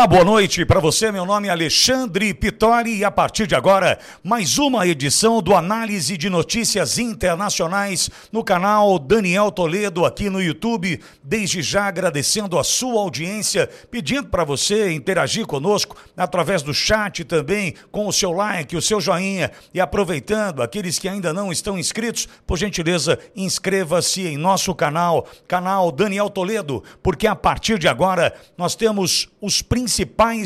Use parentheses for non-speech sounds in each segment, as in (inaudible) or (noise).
Olá, boa noite para você. Meu nome é Alexandre Pitori e a partir de agora, mais uma edição do Análise de Notícias Internacionais no canal Daniel Toledo aqui no YouTube. Desde já agradecendo a sua audiência, pedindo para você interagir conosco através do chat também, com o seu like, o seu joinha e aproveitando aqueles que ainda não estão inscritos, por gentileza, inscreva-se em nosso canal, canal Daniel Toledo, porque a partir de agora nós temos os principais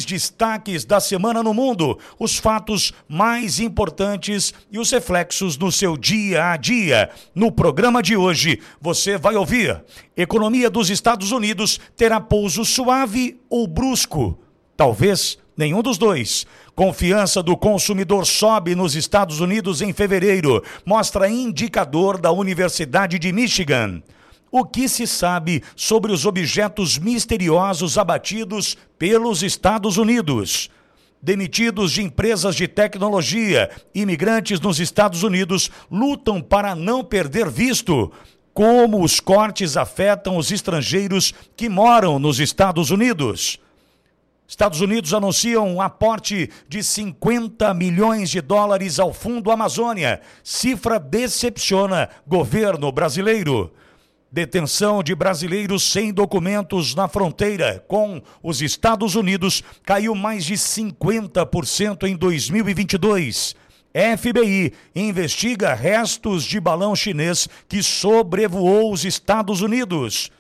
destaques da semana no mundo, os fatos mais importantes e os reflexos no seu dia a dia. No programa de hoje, você vai ouvir: economia dos Estados Unidos terá pouso suave ou brusco? Talvez nenhum dos dois. Confiança do consumidor sobe nos Estados Unidos em fevereiro, mostra indicador da Universidade de Michigan. O que se sabe sobre os objetos misteriosos abatidos pelos Estados Unidos? Demitidos de empresas de tecnologia, imigrantes nos Estados Unidos lutam para não perder visto. Como os cortes afetam os estrangeiros que moram nos Estados Unidos? Estados Unidos anunciam um aporte de 50 milhões de dólares ao Fundo Amazônia. Cifra decepciona governo brasileiro. Detenção de brasileiros sem documentos na fronteira com os Estados Unidos caiu mais de 50% em 2022. FBI investiga restos de balão chinês que sobrevoou os Estados Unidos.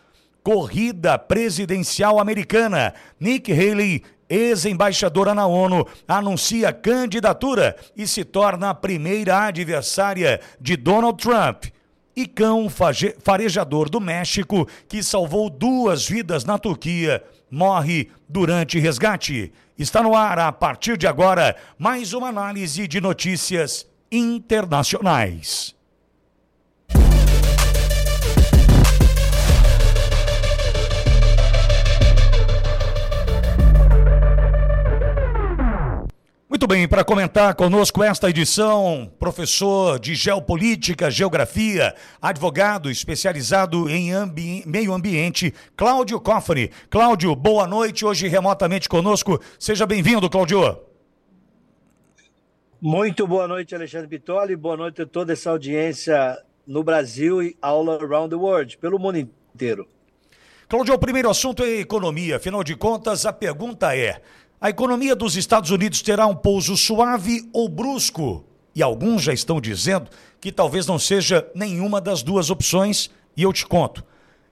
Corrida presidencial americana. Nick Haley, ex-embaixadora na ONU, anuncia candidatura e se torna a primeira adversária de Donald Trump e cão farejador do México, que salvou duas vidas na Turquia, morre durante resgate. Está no ar, a partir de agora, mais uma análise de notícias internacionais. Muito bem, para comentar conosco esta edição, professor de Geopolítica, Geografia, advogado especializado em ambi meio ambiente, Cláudio Cofre. Cláudio, boa noite, hoje remotamente conosco. Seja bem-vindo, Cláudio. Muito boa noite, Alexandre Bitoli. Boa noite a toda essa audiência no Brasil e all around the world, pelo mundo inteiro. Cláudio, o primeiro assunto é economia. Afinal de contas, a pergunta é: a economia dos Estados Unidos terá um pouso suave ou brusco? E alguns já estão dizendo que talvez não seja nenhuma das duas opções, e eu te conto.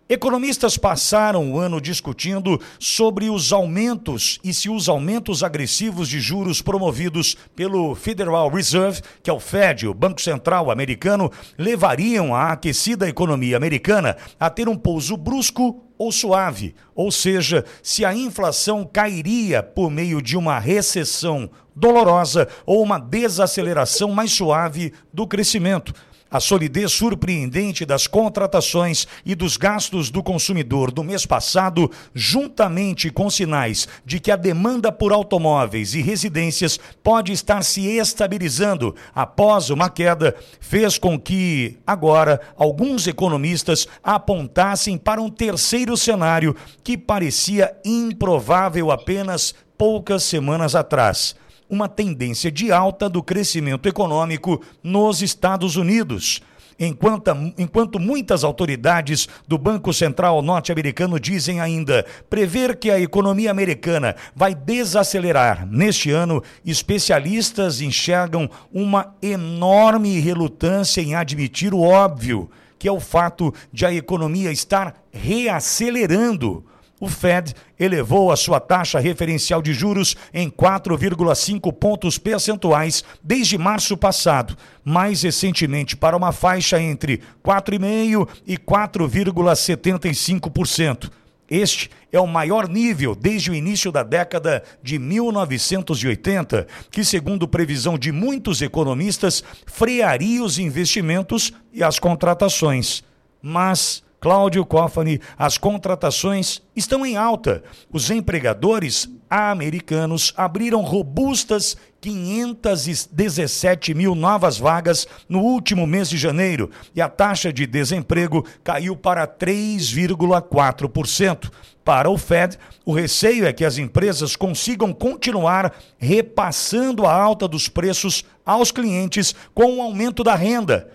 Economistas passaram o ano discutindo sobre os aumentos e se os aumentos agressivos de juros promovidos pelo Federal Reserve, que é o Fed, o Banco Central americano, levariam a aquecida economia americana a ter um pouso brusco ou suave, ou seja, se a inflação cairia por meio de uma recessão dolorosa ou uma desaceleração mais suave do crescimento. A solidez surpreendente das contratações e dos gastos do consumidor do mês passado, juntamente com sinais de que a demanda por automóveis e residências pode estar se estabilizando após uma queda, fez com que, agora, alguns economistas apontassem para um terceiro cenário que parecia improvável apenas poucas semanas atrás uma tendência de alta do crescimento econômico nos Estados Unidos. Enquanto, enquanto muitas autoridades do Banco Central norte-americano dizem ainda prever que a economia americana vai desacelerar neste ano, especialistas enxergam uma enorme relutância em admitir o óbvio, que é o fato de a economia estar reacelerando o Fed elevou a sua taxa referencial de juros em 4,5 pontos percentuais desde março passado, mais recentemente para uma faixa entre 4,5% e 4,75%. Este é o maior nível desde o início da década de 1980, que, segundo previsão de muitos economistas, frearia os investimentos e as contratações. Mas Cláudio Cofani, as contratações estão em alta. Os empregadores americanos abriram robustas 517 mil novas vagas no último mês de janeiro e a taxa de desemprego caiu para 3,4%. Para o Fed, o receio é que as empresas consigam continuar repassando a alta dos preços aos clientes com o aumento da renda.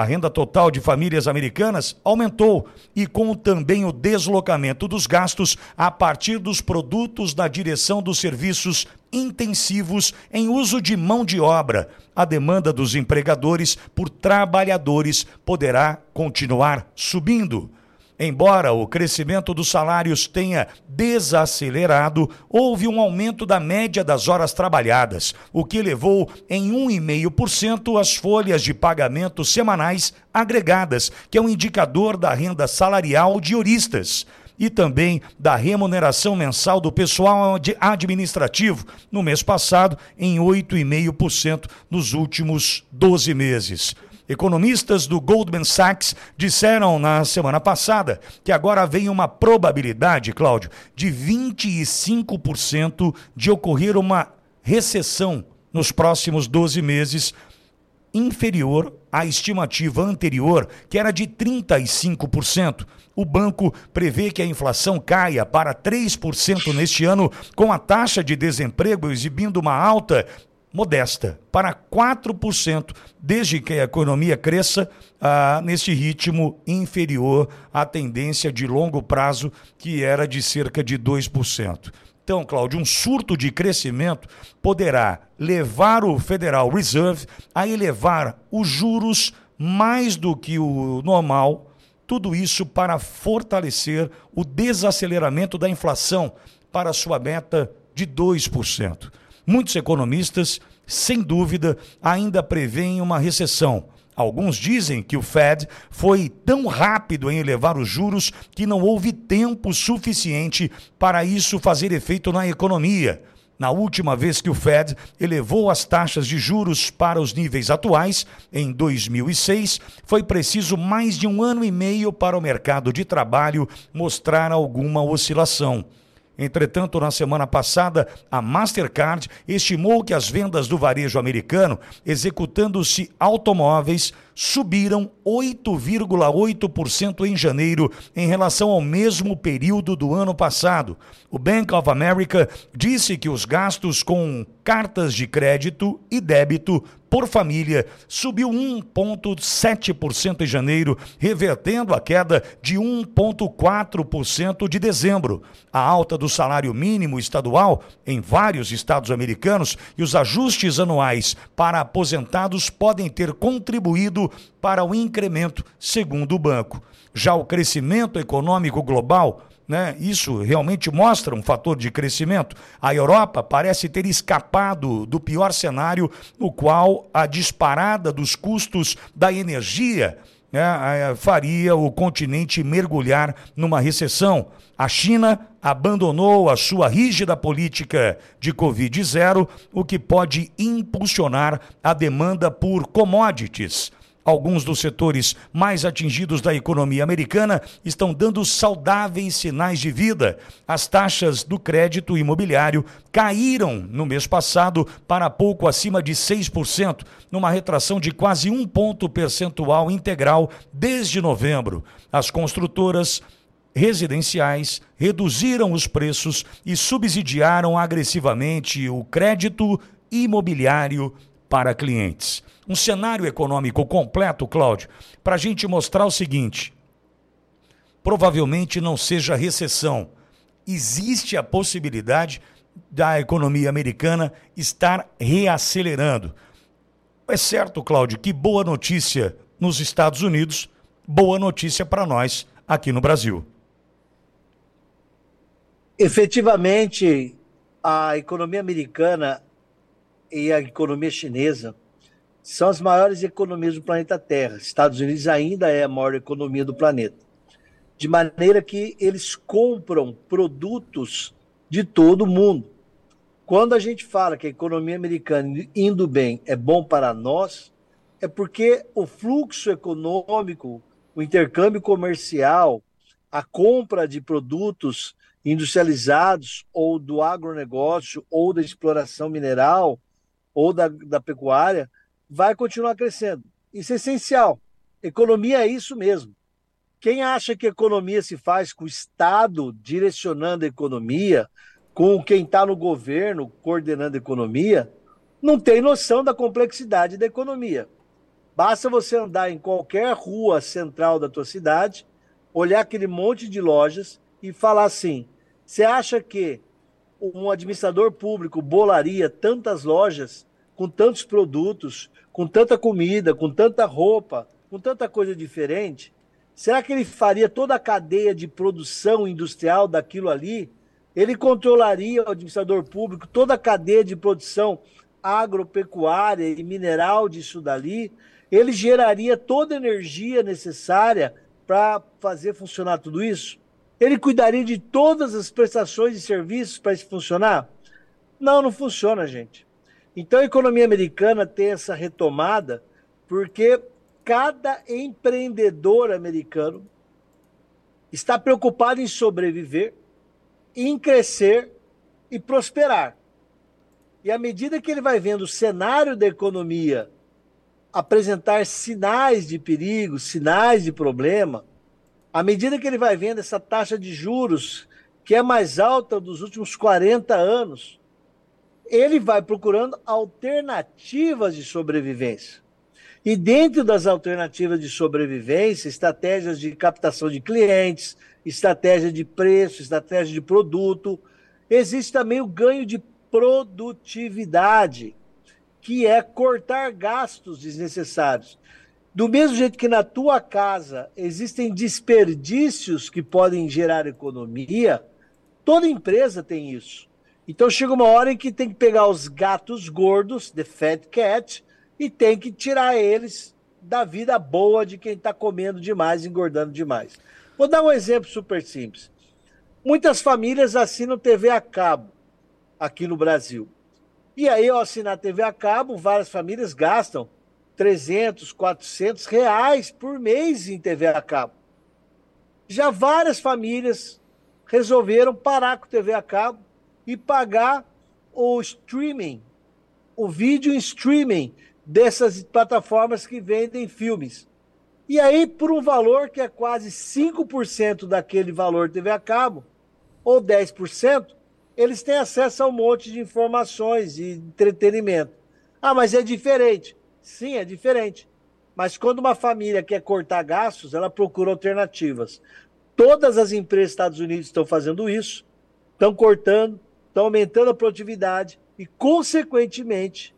A renda total de famílias americanas aumentou e com também o deslocamento dos gastos a partir dos produtos da direção dos serviços intensivos em uso de mão de obra. A demanda dos empregadores por trabalhadores poderá continuar subindo. Embora o crescimento dos salários tenha desacelerado, houve um aumento da média das horas trabalhadas, o que levou em 1,5% as folhas de pagamento semanais agregadas, que é um indicador da renda salarial de juristas e também da remuneração mensal do pessoal administrativo no mês passado em 8,5% nos últimos 12 meses. Economistas do Goldman Sachs disseram na semana passada que agora vem uma probabilidade, Cláudio, de 25% de ocorrer uma recessão nos próximos 12 meses, inferior à estimativa anterior, que era de 35%. O banco prevê que a inflação caia para 3% neste ano, com a taxa de desemprego exibindo uma alta modesta, para 4%, desde que a economia cresça ah, nesse ritmo inferior à tendência de longo prazo, que era de cerca de 2%. Então, Cláudio, um surto de crescimento poderá levar o Federal Reserve a elevar os juros mais do que o normal, tudo isso para fortalecer o desaceleramento da inflação para sua meta de 2%. Muitos economistas, sem dúvida, ainda preveem uma recessão. Alguns dizem que o Fed foi tão rápido em elevar os juros que não houve tempo suficiente para isso fazer efeito na economia. Na última vez que o Fed elevou as taxas de juros para os níveis atuais, em 2006, foi preciso mais de um ano e meio para o mercado de trabalho mostrar alguma oscilação. Entretanto, na semana passada, a Mastercard estimou que as vendas do varejo americano, executando-se automóveis, subiram 8,8% em janeiro em relação ao mesmo período do ano passado. O Bank of America disse que os gastos com cartas de crédito e débito por família subiu 1,7% em janeiro, revertendo a queda de 1,4% de dezembro. A alta do salário mínimo estadual em vários estados americanos e os ajustes anuais para aposentados podem ter contribuído para o incremento, segundo o banco. Já o crescimento econômico global né? Isso realmente mostra um fator de crescimento. A Europa parece ter escapado do pior cenário, no qual a disparada dos custos da energia né, faria o continente mergulhar numa recessão. A China abandonou a sua rígida política de Covid-0, o que pode impulsionar a demanda por commodities. Alguns dos setores mais atingidos da economia americana estão dando saudáveis sinais de vida. As taxas do crédito imobiliário caíram no mês passado para pouco acima de 6%, numa retração de quase um ponto percentual integral desde novembro. As construtoras residenciais reduziram os preços e subsidiaram agressivamente o crédito imobiliário para clientes um cenário econômico completo, Cláudio, para a gente mostrar o seguinte: provavelmente não seja recessão. Existe a possibilidade da economia americana estar reacelerando. É certo, Cláudio, que boa notícia nos Estados Unidos, boa notícia para nós aqui no Brasil. Efetivamente, a economia americana e a economia chinesa são as maiores economias do planeta Terra. Estados Unidos ainda é a maior economia do planeta. De maneira que eles compram produtos de todo o mundo. Quando a gente fala que a economia americana indo bem é bom para nós, é porque o fluxo econômico, o intercâmbio comercial, a compra de produtos industrializados ou do agronegócio ou da exploração mineral ou da, da pecuária vai continuar crescendo. Isso é essencial. Economia é isso mesmo. Quem acha que economia se faz com o Estado direcionando a economia, com quem está no governo coordenando a economia, não tem noção da complexidade da economia. Basta você andar em qualquer rua central da tua cidade, olhar aquele monte de lojas e falar assim: você acha que um administrador público bolaria tantas lojas com tantos produtos, com tanta comida, com tanta roupa, com tanta coisa diferente? Será que ele faria toda a cadeia de produção industrial daquilo ali? Ele controlaria o administrador público, toda a cadeia de produção agropecuária e mineral disso dali? Ele geraria toda a energia necessária para fazer funcionar tudo isso? Ele cuidaria de todas as prestações e serviços para isso funcionar? Não, não funciona, gente. Então a economia americana tem essa retomada porque cada empreendedor americano está preocupado em sobreviver, em crescer e prosperar. E à medida que ele vai vendo o cenário da economia apresentar sinais de perigo, sinais de problema, à medida que ele vai vendo essa taxa de juros que é mais alta dos últimos 40 anos, ele vai procurando alternativas de sobrevivência. E dentro das alternativas de sobrevivência, estratégias de captação de clientes, estratégia de preço, estratégia de produto, existe também o ganho de produtividade, que é cortar gastos desnecessários. Do mesmo jeito que na tua casa existem desperdícios que podem gerar economia, toda empresa tem isso. Então chega uma hora em que tem que pegar os gatos gordos, the fat cat, e tem que tirar eles da vida boa de quem está comendo demais, engordando demais. Vou dar um exemplo super simples. Muitas famílias assinam TV a cabo aqui no Brasil. E aí, ao assinar TV a cabo, várias famílias gastam 300, 400 reais por mês em TV a cabo. Já várias famílias resolveram parar com TV a cabo e pagar o streaming, o vídeo streaming dessas plataformas que vendem filmes. E aí, por um valor que é quase 5% daquele valor TV a cabo, ou 10%, eles têm acesso a um monte de informações e entretenimento. Ah, mas é diferente. Sim, é diferente. Mas quando uma família quer cortar gastos, ela procura alternativas. Todas as empresas dos Estados Unidos estão fazendo isso, estão cortando, estão aumentando a produtividade e, consequentemente,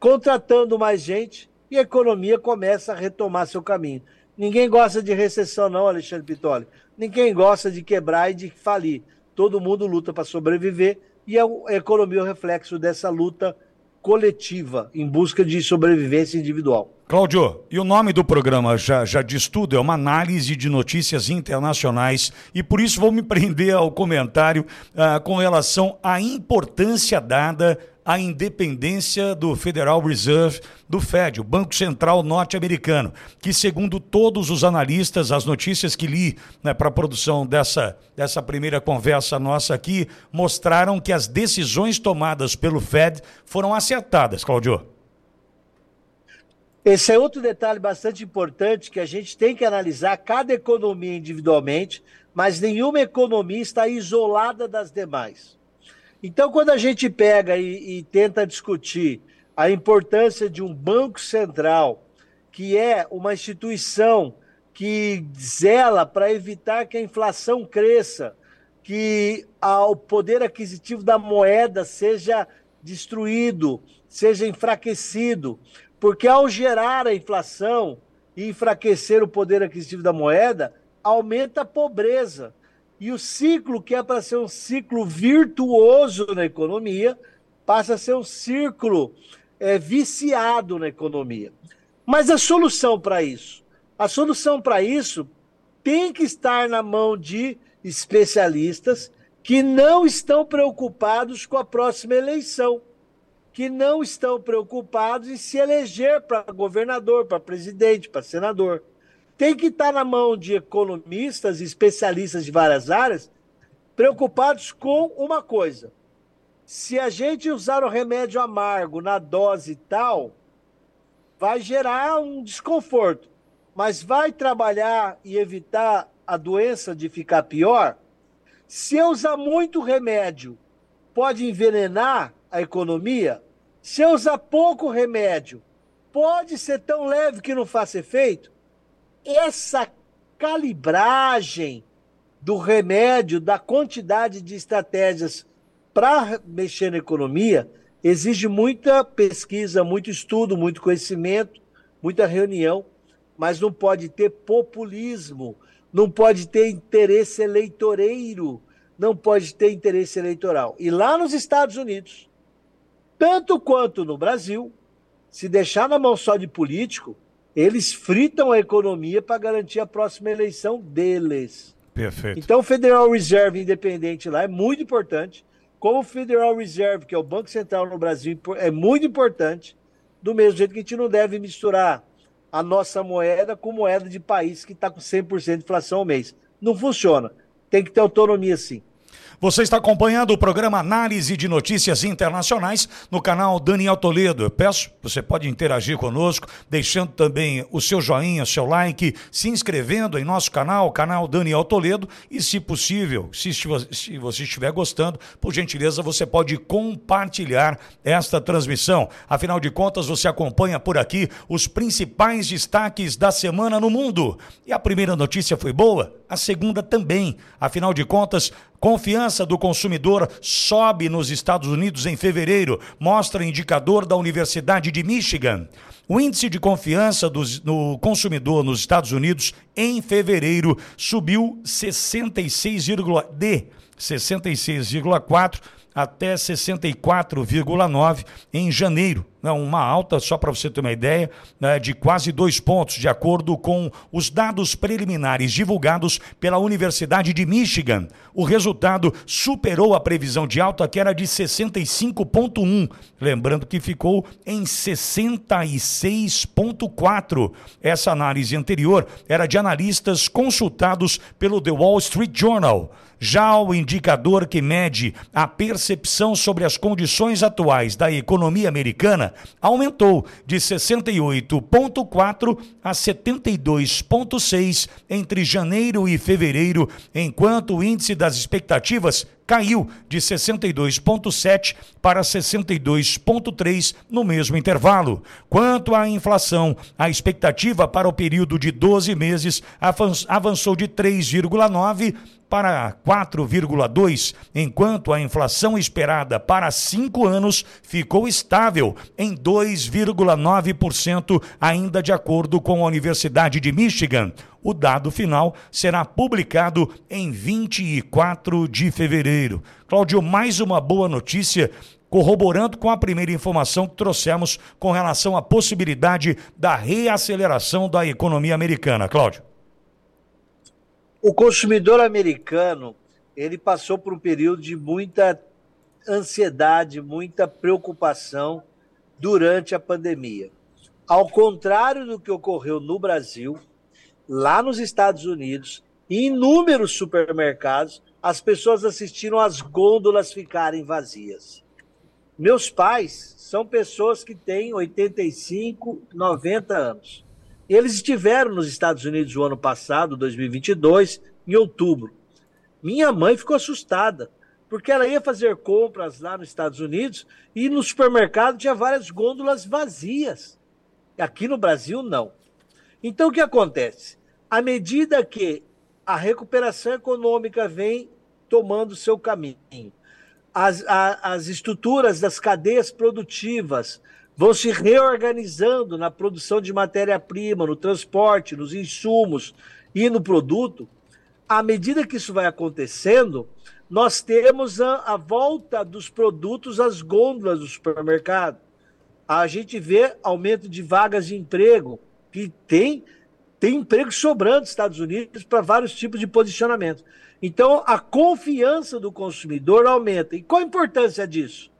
contratando mais gente e a economia começa a retomar seu caminho. Ninguém gosta de recessão, não, Alexandre Pitoli. Ninguém gosta de quebrar e de falir. Todo mundo luta para sobreviver e a economia é o reflexo dessa luta coletiva em busca de sobrevivência individual. Cláudio, e o nome do programa já, já diz tudo, é uma análise de notícias internacionais e por isso vou me (laughs) prender ao comentário ah, com relação à importância dada à independência do Federal Reserve, do Fed, o Banco Central norte-americano, que segundo todos os analistas, as notícias que li né, para a produção dessa, dessa primeira conversa nossa aqui, mostraram que as decisões tomadas pelo Fed foram acertadas, Cláudio. Esse é outro detalhe bastante importante que a gente tem que analisar cada economia individualmente, mas nenhuma economia está isolada das demais. Então, quando a gente pega e, e tenta discutir a importância de um banco central, que é uma instituição que zela para evitar que a inflação cresça, que o poder aquisitivo da moeda seja destruído, seja enfraquecido, porque ao gerar a inflação e enfraquecer o poder aquisitivo da moeda, aumenta a pobreza. E o ciclo, que é para ser um ciclo virtuoso na economia, passa a ser um círculo é, viciado na economia. Mas a solução para isso? A solução para isso tem que estar na mão de especialistas que não estão preocupados com a próxima eleição que não estão preocupados em se eleger para governador, para presidente, para senador. Tem que estar na mão de economistas e especialistas de várias áreas preocupados com uma coisa. Se a gente usar o remédio amargo na dose tal, vai gerar um desconforto. mas vai trabalhar e evitar a doença de ficar pior? Se eu usar muito remédio, pode envenenar a economia? Se eu usar pouco remédio, pode ser tão leve que não faça efeito? Essa calibragem do remédio, da quantidade de estratégias para mexer na economia, exige muita pesquisa, muito estudo, muito conhecimento, muita reunião, mas não pode ter populismo, não pode ter interesse eleitoreiro, não pode ter interesse eleitoral. E lá nos Estados Unidos, tanto quanto no Brasil, se deixar na mão só de político, eles fritam a economia para garantir a próxima eleição deles. Perfeito. Então, o Federal Reserve independente lá é muito importante. Como o Federal Reserve, que é o Banco Central no Brasil, é muito importante. Do mesmo jeito que a gente não deve misturar a nossa moeda com moeda de país que está com 100% de inflação ao mês. Não funciona. Tem que ter autonomia sim. Você está acompanhando o programa Análise de Notícias Internacionais no canal Daniel Toledo. Eu peço, você pode interagir conosco, deixando também o seu joinha, seu like, se inscrevendo em nosso canal, canal Daniel Toledo, e se possível, se, se você estiver gostando, por gentileza, você pode compartilhar esta transmissão. Afinal de contas, você acompanha por aqui os principais destaques da semana no mundo. E a primeira notícia foi boa, a segunda também. Afinal de contas, Confiança do consumidor sobe nos Estados Unidos em fevereiro, mostra indicador da Universidade de Michigan. O índice de confiança do no consumidor nos Estados Unidos em fevereiro subiu 66, de 66,4 até 64,9 em janeiro. Né, uma alta, só para você ter uma ideia, né, de quase dois pontos, de acordo com os dados preliminares divulgados pela Universidade de Michigan. O resultado superou a previsão de alta, que era de 65,1, lembrando que ficou em 66,4. Essa análise anterior era de analistas consultados pelo The Wall Street Journal. Já o indicador que mede a percepção sobre as condições atuais da economia americana aumentou de 68,4 a 72,6 entre janeiro e fevereiro, enquanto o índice das expectativas caiu de 62,7 para 62,3 no mesmo intervalo. Quanto à inflação, a expectativa para o período de 12 meses avançou de 3,9 para 4,2, enquanto a inflação esperada para cinco anos ficou estável em 2,9%, ainda de acordo com a Universidade de Michigan. O dado final será publicado em 24 de fevereiro. Cláudio, mais uma boa notícia corroborando com a primeira informação que trouxemos com relação à possibilidade da reaceleração da economia americana. Cláudio. O consumidor americano, ele passou por um período de muita ansiedade, muita preocupação durante a pandemia. Ao contrário do que ocorreu no Brasil, lá nos Estados Unidos, em inúmeros supermercados, as pessoas assistiram as gôndolas ficarem vazias. Meus pais são pessoas que têm 85, 90 anos. Eles estiveram nos Estados Unidos o ano passado, 2022, em outubro. Minha mãe ficou assustada, porque ela ia fazer compras lá nos Estados Unidos e no supermercado tinha várias gôndolas vazias. Aqui no Brasil, não. Então, o que acontece? À medida que a recuperação econômica vem tomando seu caminho, as, a, as estruturas das cadeias produtivas vão se reorganizando na produção de matéria-prima, no transporte, nos insumos e no produto, à medida que isso vai acontecendo, nós temos a, a volta dos produtos às gôndolas do supermercado. A gente vê aumento de vagas de emprego, que tem, tem emprego sobrando nos Estados Unidos para vários tipos de posicionamento. Então, a confiança do consumidor aumenta. E qual a importância disso?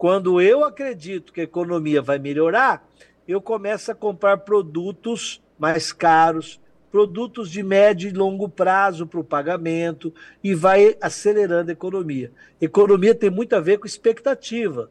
Quando eu acredito que a economia vai melhorar, eu começo a comprar produtos mais caros, produtos de médio e longo prazo para o pagamento e vai acelerando a economia. Economia tem muito a ver com expectativa.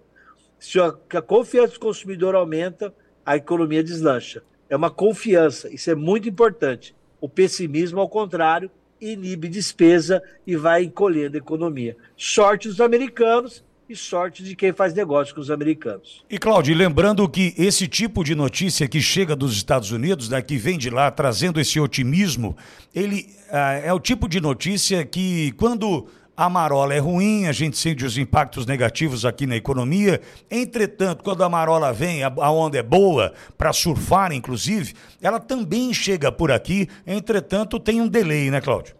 Se a, confiança do consumidor aumenta, a economia deslancha. é uma confiança. Isso é muito importante. O pessimismo, ao contrário, inibe despesa e vai encolhendo a economia. Sorte dos americanos e sorte de quem faz negócio com os americanos. E, Cláudio, lembrando que esse tipo de notícia que chega dos Estados Unidos, né, que vem de lá trazendo esse otimismo, ele ah, é o tipo de notícia que, quando a marola é ruim, a gente sente os impactos negativos aqui na economia. Entretanto, quando a marola vem, a onda é boa, para surfar, inclusive, ela também chega por aqui. Entretanto, tem um delay, né, Cláudio?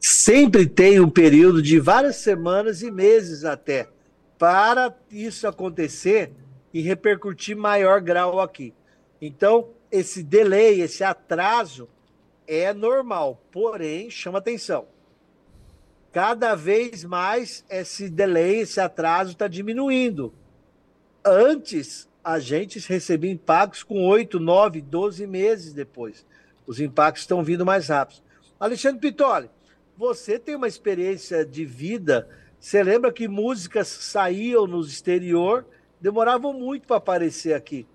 Sempre tem um período de várias semanas e meses até para isso acontecer e repercutir maior grau aqui. Então, esse delay, esse atraso é normal, porém chama atenção cada vez mais esse delay, esse atraso está diminuindo. Antes, a gente recebia impactos com 8, 9, 12 meses depois. Os impactos estão vindo mais rápidos. Alexandre Pitoli, você tem uma experiência de vida. Você lembra que músicas saíam no exterior, demoravam muito para aparecer aqui.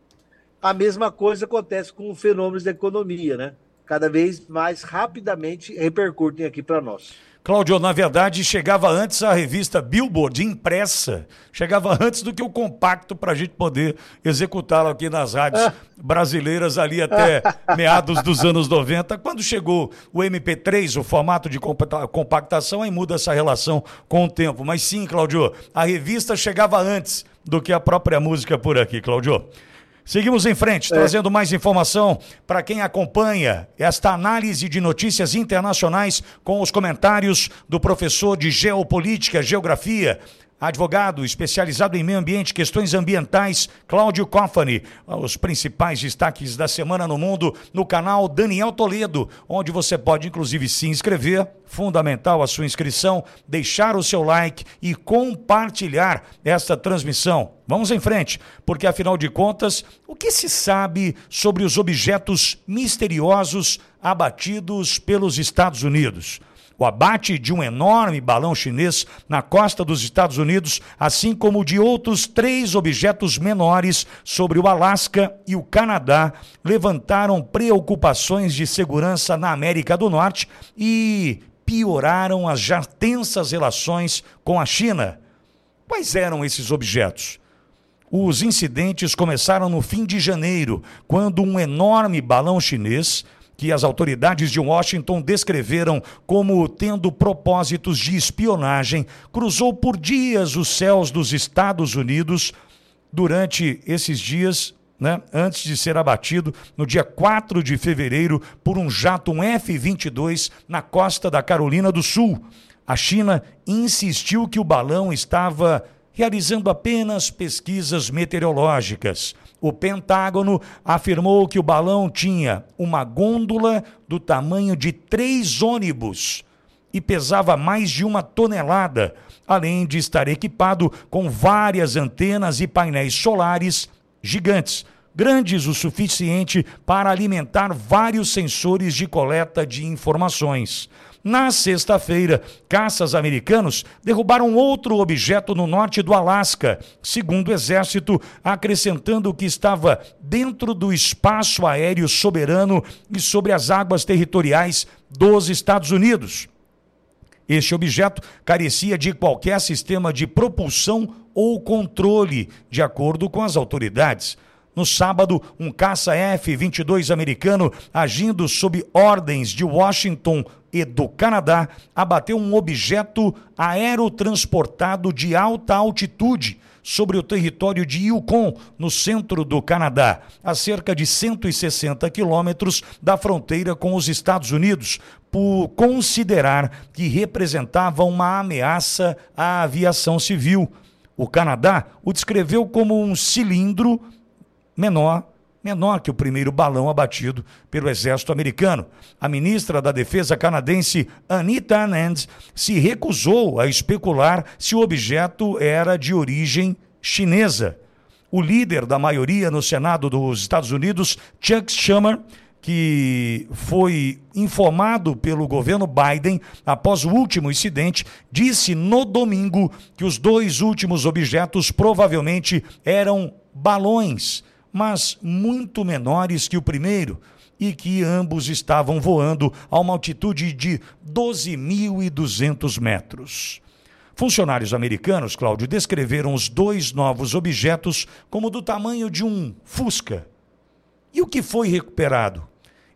A mesma coisa acontece com os fenômenos da economia, né? Cada vez mais rapidamente repercutem aqui para nós. Cláudio, na verdade, chegava antes a revista Billboard impressa, chegava antes do que o compacto para a gente poder executá-lo aqui nas rádios brasileiras ali até (laughs) meados dos anos 90. Quando chegou o MP3, o formato de compactação, aí muda essa relação com o tempo. Mas sim, Cláudio, a revista chegava antes do que a própria música por aqui, Cláudio. Seguimos em frente, é. trazendo mais informação para quem acompanha esta análise de notícias internacionais com os comentários do professor de Geopolítica, Geografia, advogado especializado em meio ambiente, questões ambientais, Cláudio Coffani. Os principais destaques da semana no mundo no canal Daniel Toledo, onde você pode inclusive se inscrever, fundamental a sua inscrição, deixar o seu like e compartilhar esta transmissão. Vamos em frente, porque afinal de contas, o que se sabe sobre os objetos misteriosos abatidos pelos Estados Unidos? O abate de um enorme balão chinês na costa dos Estados Unidos, assim como de outros três objetos menores sobre o Alasca e o Canadá, levantaram preocupações de segurança na América do Norte e pioraram as já tensas relações com a China. Quais eram esses objetos? Os incidentes começaram no fim de janeiro, quando um enorme balão chinês que as autoridades de Washington descreveram como tendo propósitos de espionagem, cruzou por dias os céus dos Estados Unidos durante esses dias. Né, antes de ser abatido no dia 4 de fevereiro por um jato um F-22 na costa da Carolina do Sul. A China insistiu que o balão estava realizando apenas pesquisas meteorológicas. O Pentágono afirmou que o balão tinha uma gôndola do tamanho de três ônibus e pesava mais de uma tonelada, além de estar equipado com várias antenas e painéis solares gigantes, grandes o suficiente para alimentar vários sensores de coleta de informações. Na sexta-feira, caças americanos derrubaram outro objeto no norte do Alasca, segundo o Exército, acrescentando que estava dentro do espaço aéreo soberano e sobre as águas territoriais dos Estados Unidos. Este objeto carecia de qualquer sistema de propulsão ou controle, de acordo com as autoridades. No sábado, um caça F-22 americano, agindo sob ordens de Washington e do Canadá, abateu um objeto aerotransportado de alta altitude sobre o território de Yukon, no centro do Canadá, a cerca de 160 quilômetros da fronteira com os Estados Unidos, por considerar que representava uma ameaça à aviação civil. O Canadá o descreveu como um cilindro menor, menor que o primeiro balão abatido pelo exército americano. A ministra da Defesa canadense, Anita Anand, se recusou a especular se o objeto era de origem chinesa. O líder da maioria no Senado dos Estados Unidos, Chuck Schumer, que foi informado pelo governo Biden após o último incidente, disse no domingo que os dois últimos objetos provavelmente eram balões mas muito menores que o primeiro e que ambos estavam voando a uma altitude de 12.200 metros. Funcionários americanos, Cláudio, descreveram os dois novos objetos como do tamanho de um Fusca. E o que foi recuperado?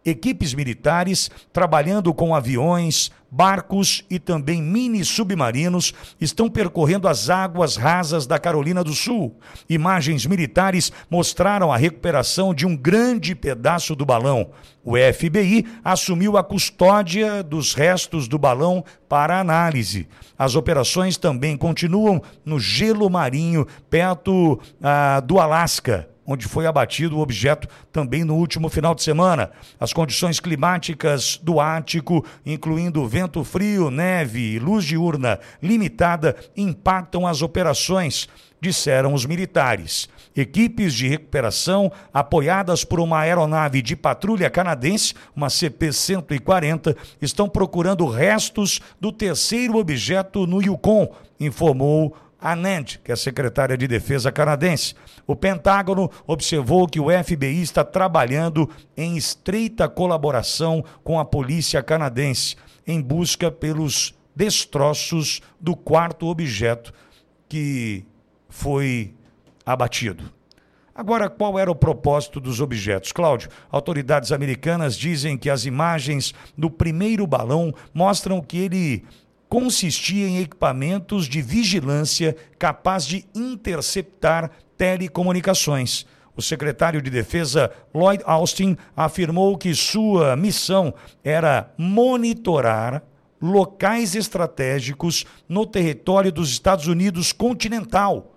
equipes militares trabalhando com aviões, barcos e também mini submarinos estão percorrendo as águas rasas da Carolina do Sul. Imagens militares mostraram a recuperação de um grande pedaço do balão. O FBI assumiu a custódia dos restos do balão para análise. As operações também continuam no gelo marinho, perto ah, do Alasca onde foi abatido o objeto também no último final de semana. As condições climáticas do Ártico, incluindo vento frio, neve e luz diurna limitada, impactam as operações, disseram os militares. Equipes de recuperação, apoiadas por uma aeronave de patrulha canadense, uma CP-140, estão procurando restos do terceiro objeto no Yukon, informou a NAND, que é a secretária de Defesa canadense. O Pentágono observou que o FBI está trabalhando em estreita colaboração com a polícia canadense em busca pelos destroços do quarto objeto que foi abatido. Agora, qual era o propósito dos objetos? Cláudio, autoridades americanas dizem que as imagens do primeiro balão mostram que ele consistia em equipamentos de vigilância capaz de interceptar telecomunicações. O secretário de Defesa Lloyd Austin afirmou que sua missão era monitorar locais estratégicos no território dos Estados Unidos continental.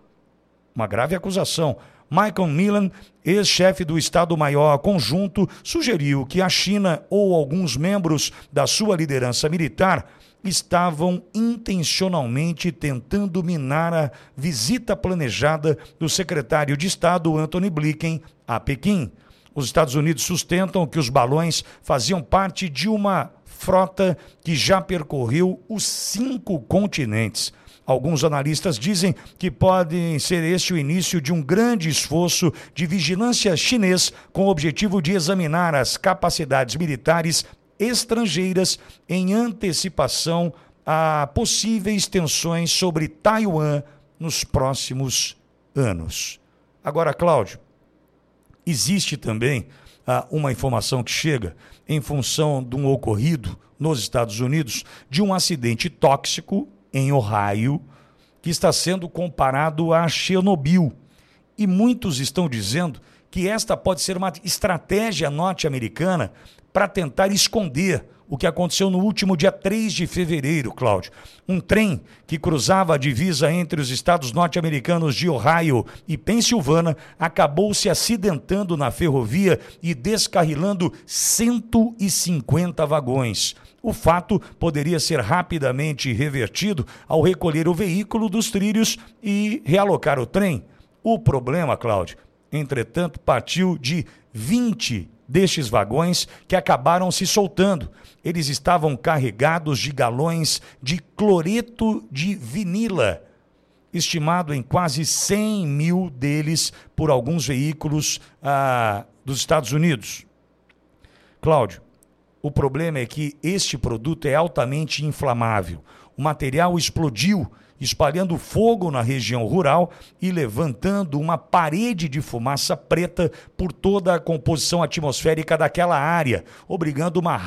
Uma grave acusação. Michael Millan, ex-chefe do Estado-Maior Conjunto, sugeriu que a China ou alguns membros da sua liderança militar estavam intencionalmente tentando minar a visita planejada do secretário de Estado Anthony Blinken a Pequim. Os Estados Unidos sustentam que os balões faziam parte de uma frota que já percorreu os cinco continentes. Alguns analistas dizem que pode ser este o início de um grande esforço de vigilância chinês com o objetivo de examinar as capacidades militares estrangeiras em antecipação a possíveis tensões sobre Taiwan nos próximos anos. Agora, Cláudio, existe também ah, uma informação que chega em função de um ocorrido nos Estados Unidos de um acidente tóxico em Ohio que está sendo comparado a Chernobyl. E muitos estão dizendo que esta pode ser uma estratégia norte-americana para tentar esconder o que aconteceu no último dia 3 de fevereiro, Cláudio. Um trem que cruzava a divisa entre os estados norte-americanos de Ohio e Pensilvânia acabou se acidentando na ferrovia e descarrilando 150 vagões. O fato poderia ser rapidamente revertido ao recolher o veículo dos trilhos e realocar o trem. O problema, Cláudio, entretanto, partiu de 20 destes vagões que acabaram se soltando. Eles estavam carregados de galões de cloreto de vinila, estimado em quase 100 mil deles por alguns veículos ah, dos Estados Unidos. Cláudio, o problema é que este produto é altamente inflamável. O material explodiu espalhando fogo na região rural e levantando uma parede de fumaça preta por toda a composição atmosférica daquela área, obrigando uma,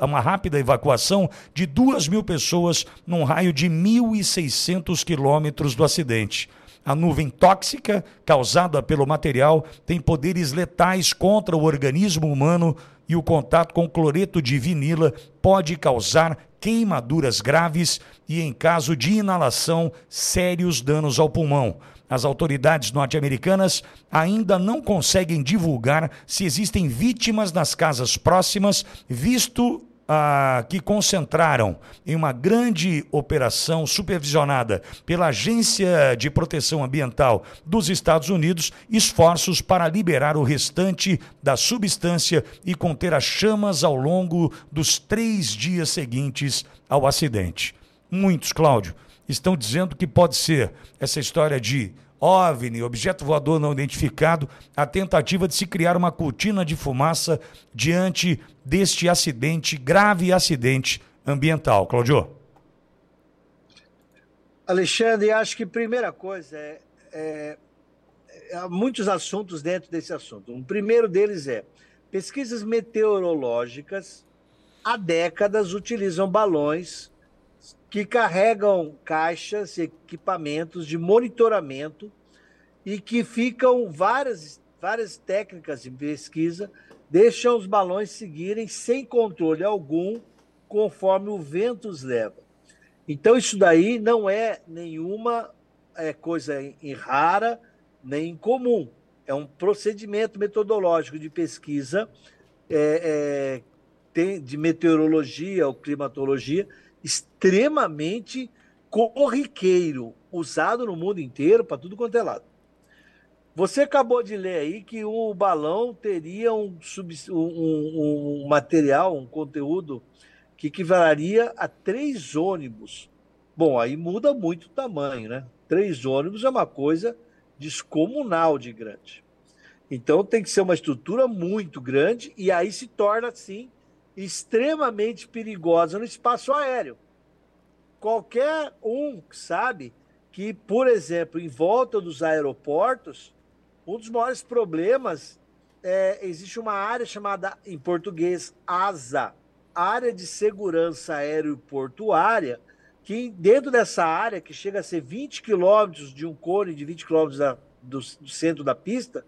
uma rápida evacuação de duas mil pessoas num raio de 1.600 quilômetros do acidente. A nuvem tóxica causada pelo material tem poderes letais contra o organismo humano e o contato com cloreto de vinila pode causar queimaduras graves e, em caso de inalação, sérios danos ao pulmão. As autoridades norte-americanas ainda não conseguem divulgar se existem vítimas nas casas próximas, visto ah, que concentraram em uma grande operação supervisionada pela Agência de Proteção Ambiental dos Estados Unidos esforços para liberar o restante da substância e conter as chamas ao longo dos três dias seguintes ao acidente. Muitos, Cláudio, estão dizendo que pode ser essa história de OVNI, objeto voador não identificado, a tentativa de se criar uma cortina de fumaça diante deste acidente, grave acidente ambiental. Claudio. Alexandre, acho que primeira coisa é, é, é, há muitos assuntos dentro desse assunto. Um primeiro deles é pesquisas meteorológicas há décadas utilizam balões que carregam caixas e equipamentos de monitoramento e que ficam várias, várias técnicas de pesquisa deixam os balões seguirem sem controle algum conforme o vento os leva. Então isso daí não é nenhuma é, coisa em rara nem incomum. É um procedimento metodológico de pesquisa é, é, de meteorologia ou climatologia extremamente corriqueiro, usado no mundo inteiro para tudo quanto é lado. Você acabou de ler aí que o balão teria um, um, um material, um conteúdo que equivaleria a três ônibus. Bom, aí muda muito o tamanho, né? Três ônibus é uma coisa descomunal de grande. Então tem que ser uma estrutura muito grande e aí se torna, assim, extremamente perigosa no espaço aéreo. Qualquer um sabe que, por exemplo, em volta dos aeroportos, um dos maiores problemas é existe uma área chamada, em português, ASA, Área de Segurança Aeroportuária, que dentro dessa área, que chega a ser 20 quilômetros de um cone de 20 quilômetros do, do centro da pista,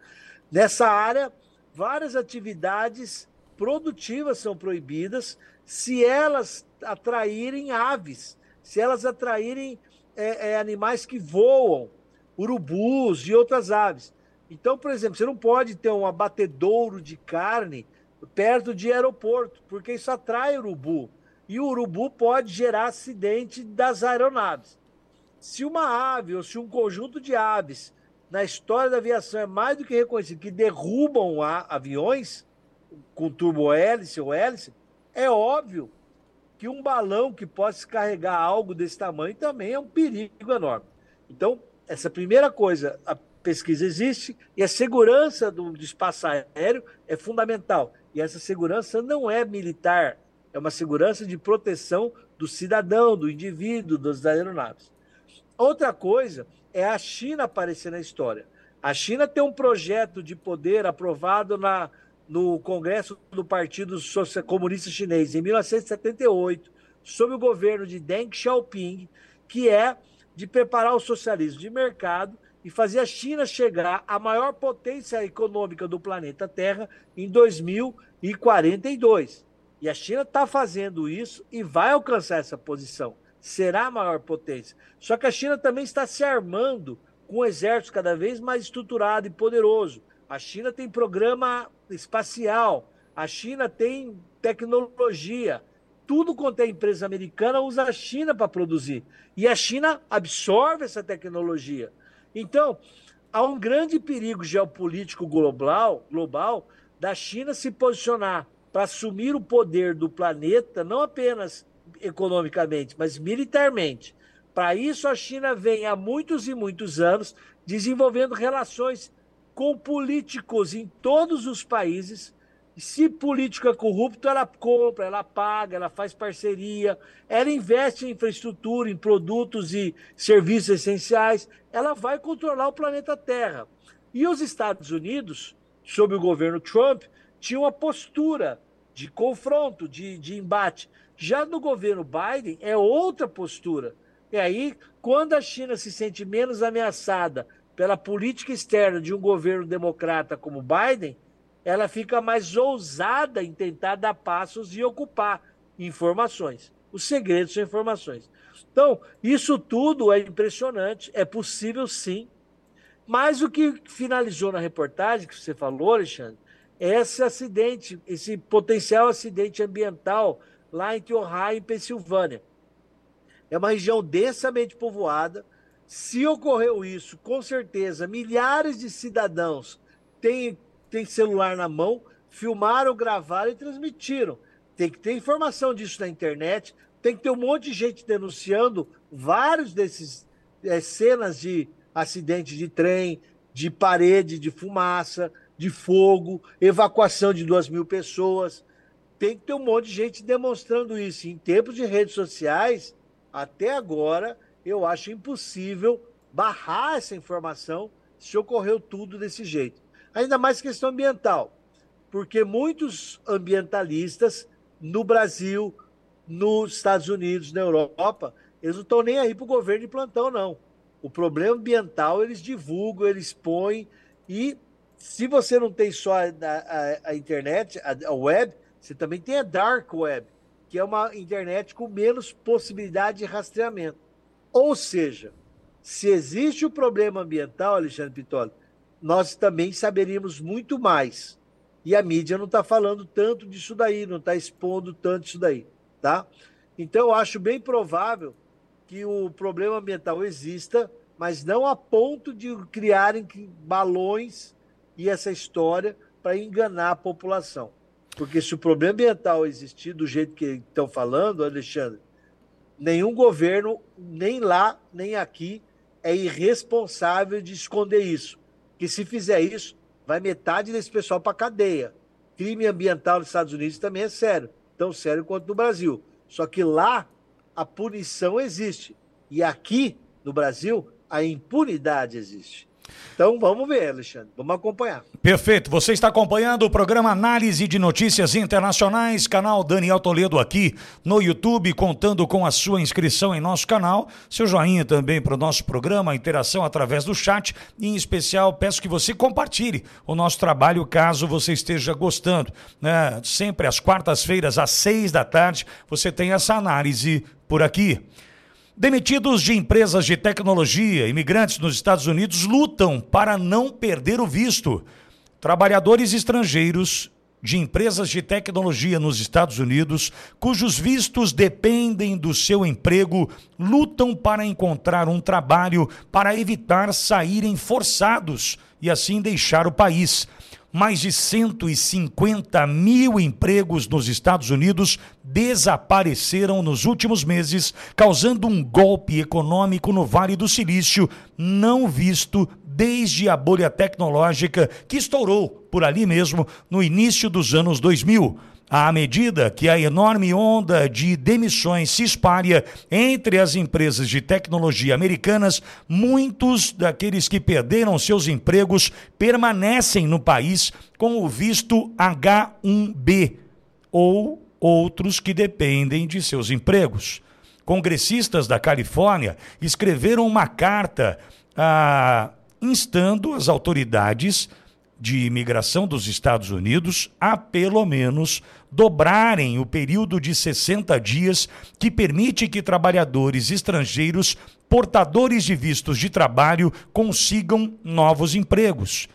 nessa área, várias atividades produtivas são proibidas se elas atraírem aves se elas atraírem é, é, animais que voam, urubus e outras aves. Então, por exemplo, você não pode ter um abatedouro de carne perto de aeroporto, porque isso atrai urubu. E o urubu pode gerar acidente das aeronaves. Se uma ave ou se um conjunto de aves na história da aviação é mais do que reconhecido que derrubam aviões com turbo hélice ou hélice, é óbvio que um balão que possa carregar algo desse tamanho também é um perigo enorme. Então, essa primeira coisa, a pesquisa existe e a segurança do, do espaço aéreo é fundamental. E essa segurança não é militar, é uma segurança de proteção do cidadão, do indivíduo, das aeronaves. Outra coisa é a China aparecer na história. A China tem um projeto de poder aprovado na no Congresso do Partido Comunista Chinês em 1978, sob o governo de Deng Xiaoping, que é de preparar o socialismo de mercado e fazer a China chegar à maior potência econômica do planeta Terra em 2042. E a China está fazendo isso e vai alcançar essa posição. Será a maior potência. Só que a China também está se armando com um exército cada vez mais estruturado e poderoso. A China tem programa espacial, a China tem tecnologia. Tudo quanto é empresa americana usa a China para produzir. E a China absorve essa tecnologia. Então, há um grande perigo geopolítico global, global da China se posicionar para assumir o poder do planeta, não apenas economicamente, mas militarmente. Para isso, a China vem há muitos e muitos anos desenvolvendo relações com políticos em todos os países. Se político é corrupto, ela compra, ela paga, ela faz parceria, ela investe em infraestrutura, em produtos e serviços essenciais, ela vai controlar o planeta Terra. E os Estados Unidos, sob o governo Trump, tinham uma postura de confronto, de, de embate. Já no governo Biden, é outra postura. E aí, quando a China se sente menos ameaçada pela política externa de um governo democrata como Biden, ela fica mais ousada em tentar dar passos e ocupar informações. Os segredos são informações. Então, isso tudo é impressionante, é possível sim. Mas o que finalizou na reportagem que você falou, Alexandre, é esse acidente, esse potencial acidente ambiental lá em Ohio, em Pensilvânia. É uma região densamente povoada, se ocorreu isso, com certeza, milhares de cidadãos têm, têm celular na mão, filmaram, gravaram e transmitiram. Tem que ter informação disso na internet, tem que ter um monte de gente denunciando vários desses é, cenas de acidente de trem, de parede de fumaça, de fogo, evacuação de duas mil pessoas. Tem que ter um monte de gente demonstrando isso. Em tempos de redes sociais, até agora, eu acho impossível barrar essa informação se ocorreu tudo desse jeito. Ainda mais questão ambiental, porque muitos ambientalistas no Brasil, nos Estados Unidos, na Europa, eles não estão nem aí para o governo de plantão, não. O problema ambiental eles divulgam, eles põem, e se você não tem só a, a, a internet, a, a web, você também tem a dark web, que é uma internet com menos possibilidade de rastreamento. Ou seja, se existe o problema ambiental, Alexandre Pitoli, nós também saberíamos muito mais. E a mídia não está falando tanto disso daí, não está expondo tanto isso daí, tá? Então, eu acho bem provável que o problema ambiental exista, mas não a ponto de criarem balões e essa história para enganar a população. Porque se o problema ambiental existir do jeito que estão falando, Alexandre, nenhum governo, nem lá, nem aqui, é irresponsável de esconder isso. Que se fizer isso, vai metade desse pessoal para cadeia. Crime ambiental nos Estados Unidos também é sério, tão sério quanto no Brasil. Só que lá a punição existe e aqui no Brasil a impunidade existe. Então vamos ver, Alexandre, vamos acompanhar. Perfeito. Você está acompanhando o programa Análise de Notícias Internacionais, canal Daniel Toledo aqui no YouTube, contando com a sua inscrição em nosso canal, seu joinha também para o nosso programa, interação através do chat e, em especial, peço que você compartilhe o nosso trabalho caso você esteja gostando. Né? Sempre às quartas-feiras, às seis da tarde, você tem essa análise por aqui. Demitidos de empresas de tecnologia, imigrantes nos Estados Unidos lutam para não perder o visto. Trabalhadores estrangeiros de empresas de tecnologia nos Estados Unidos, cujos vistos dependem do seu emprego, lutam para encontrar um trabalho para evitar saírem forçados e assim deixar o país mais de 150 mil empregos nos Estados Unidos desapareceram nos últimos meses, causando um golpe econômico no Vale do Silício não visto desde a bolha tecnológica que estourou por ali mesmo no início dos anos 2000. À medida que a enorme onda de demissões se espalha entre as empresas de tecnologia americanas, muitos daqueles que perderam seus empregos permanecem no país com o visto H1B ou outros que dependem de seus empregos. Congressistas da Califórnia escreveram uma carta ah, instando as autoridades de imigração dos Estados Unidos a pelo menos dobrarem o período de 60 dias que permite que trabalhadores estrangeiros portadores de vistos de trabalho consigam novos empregos.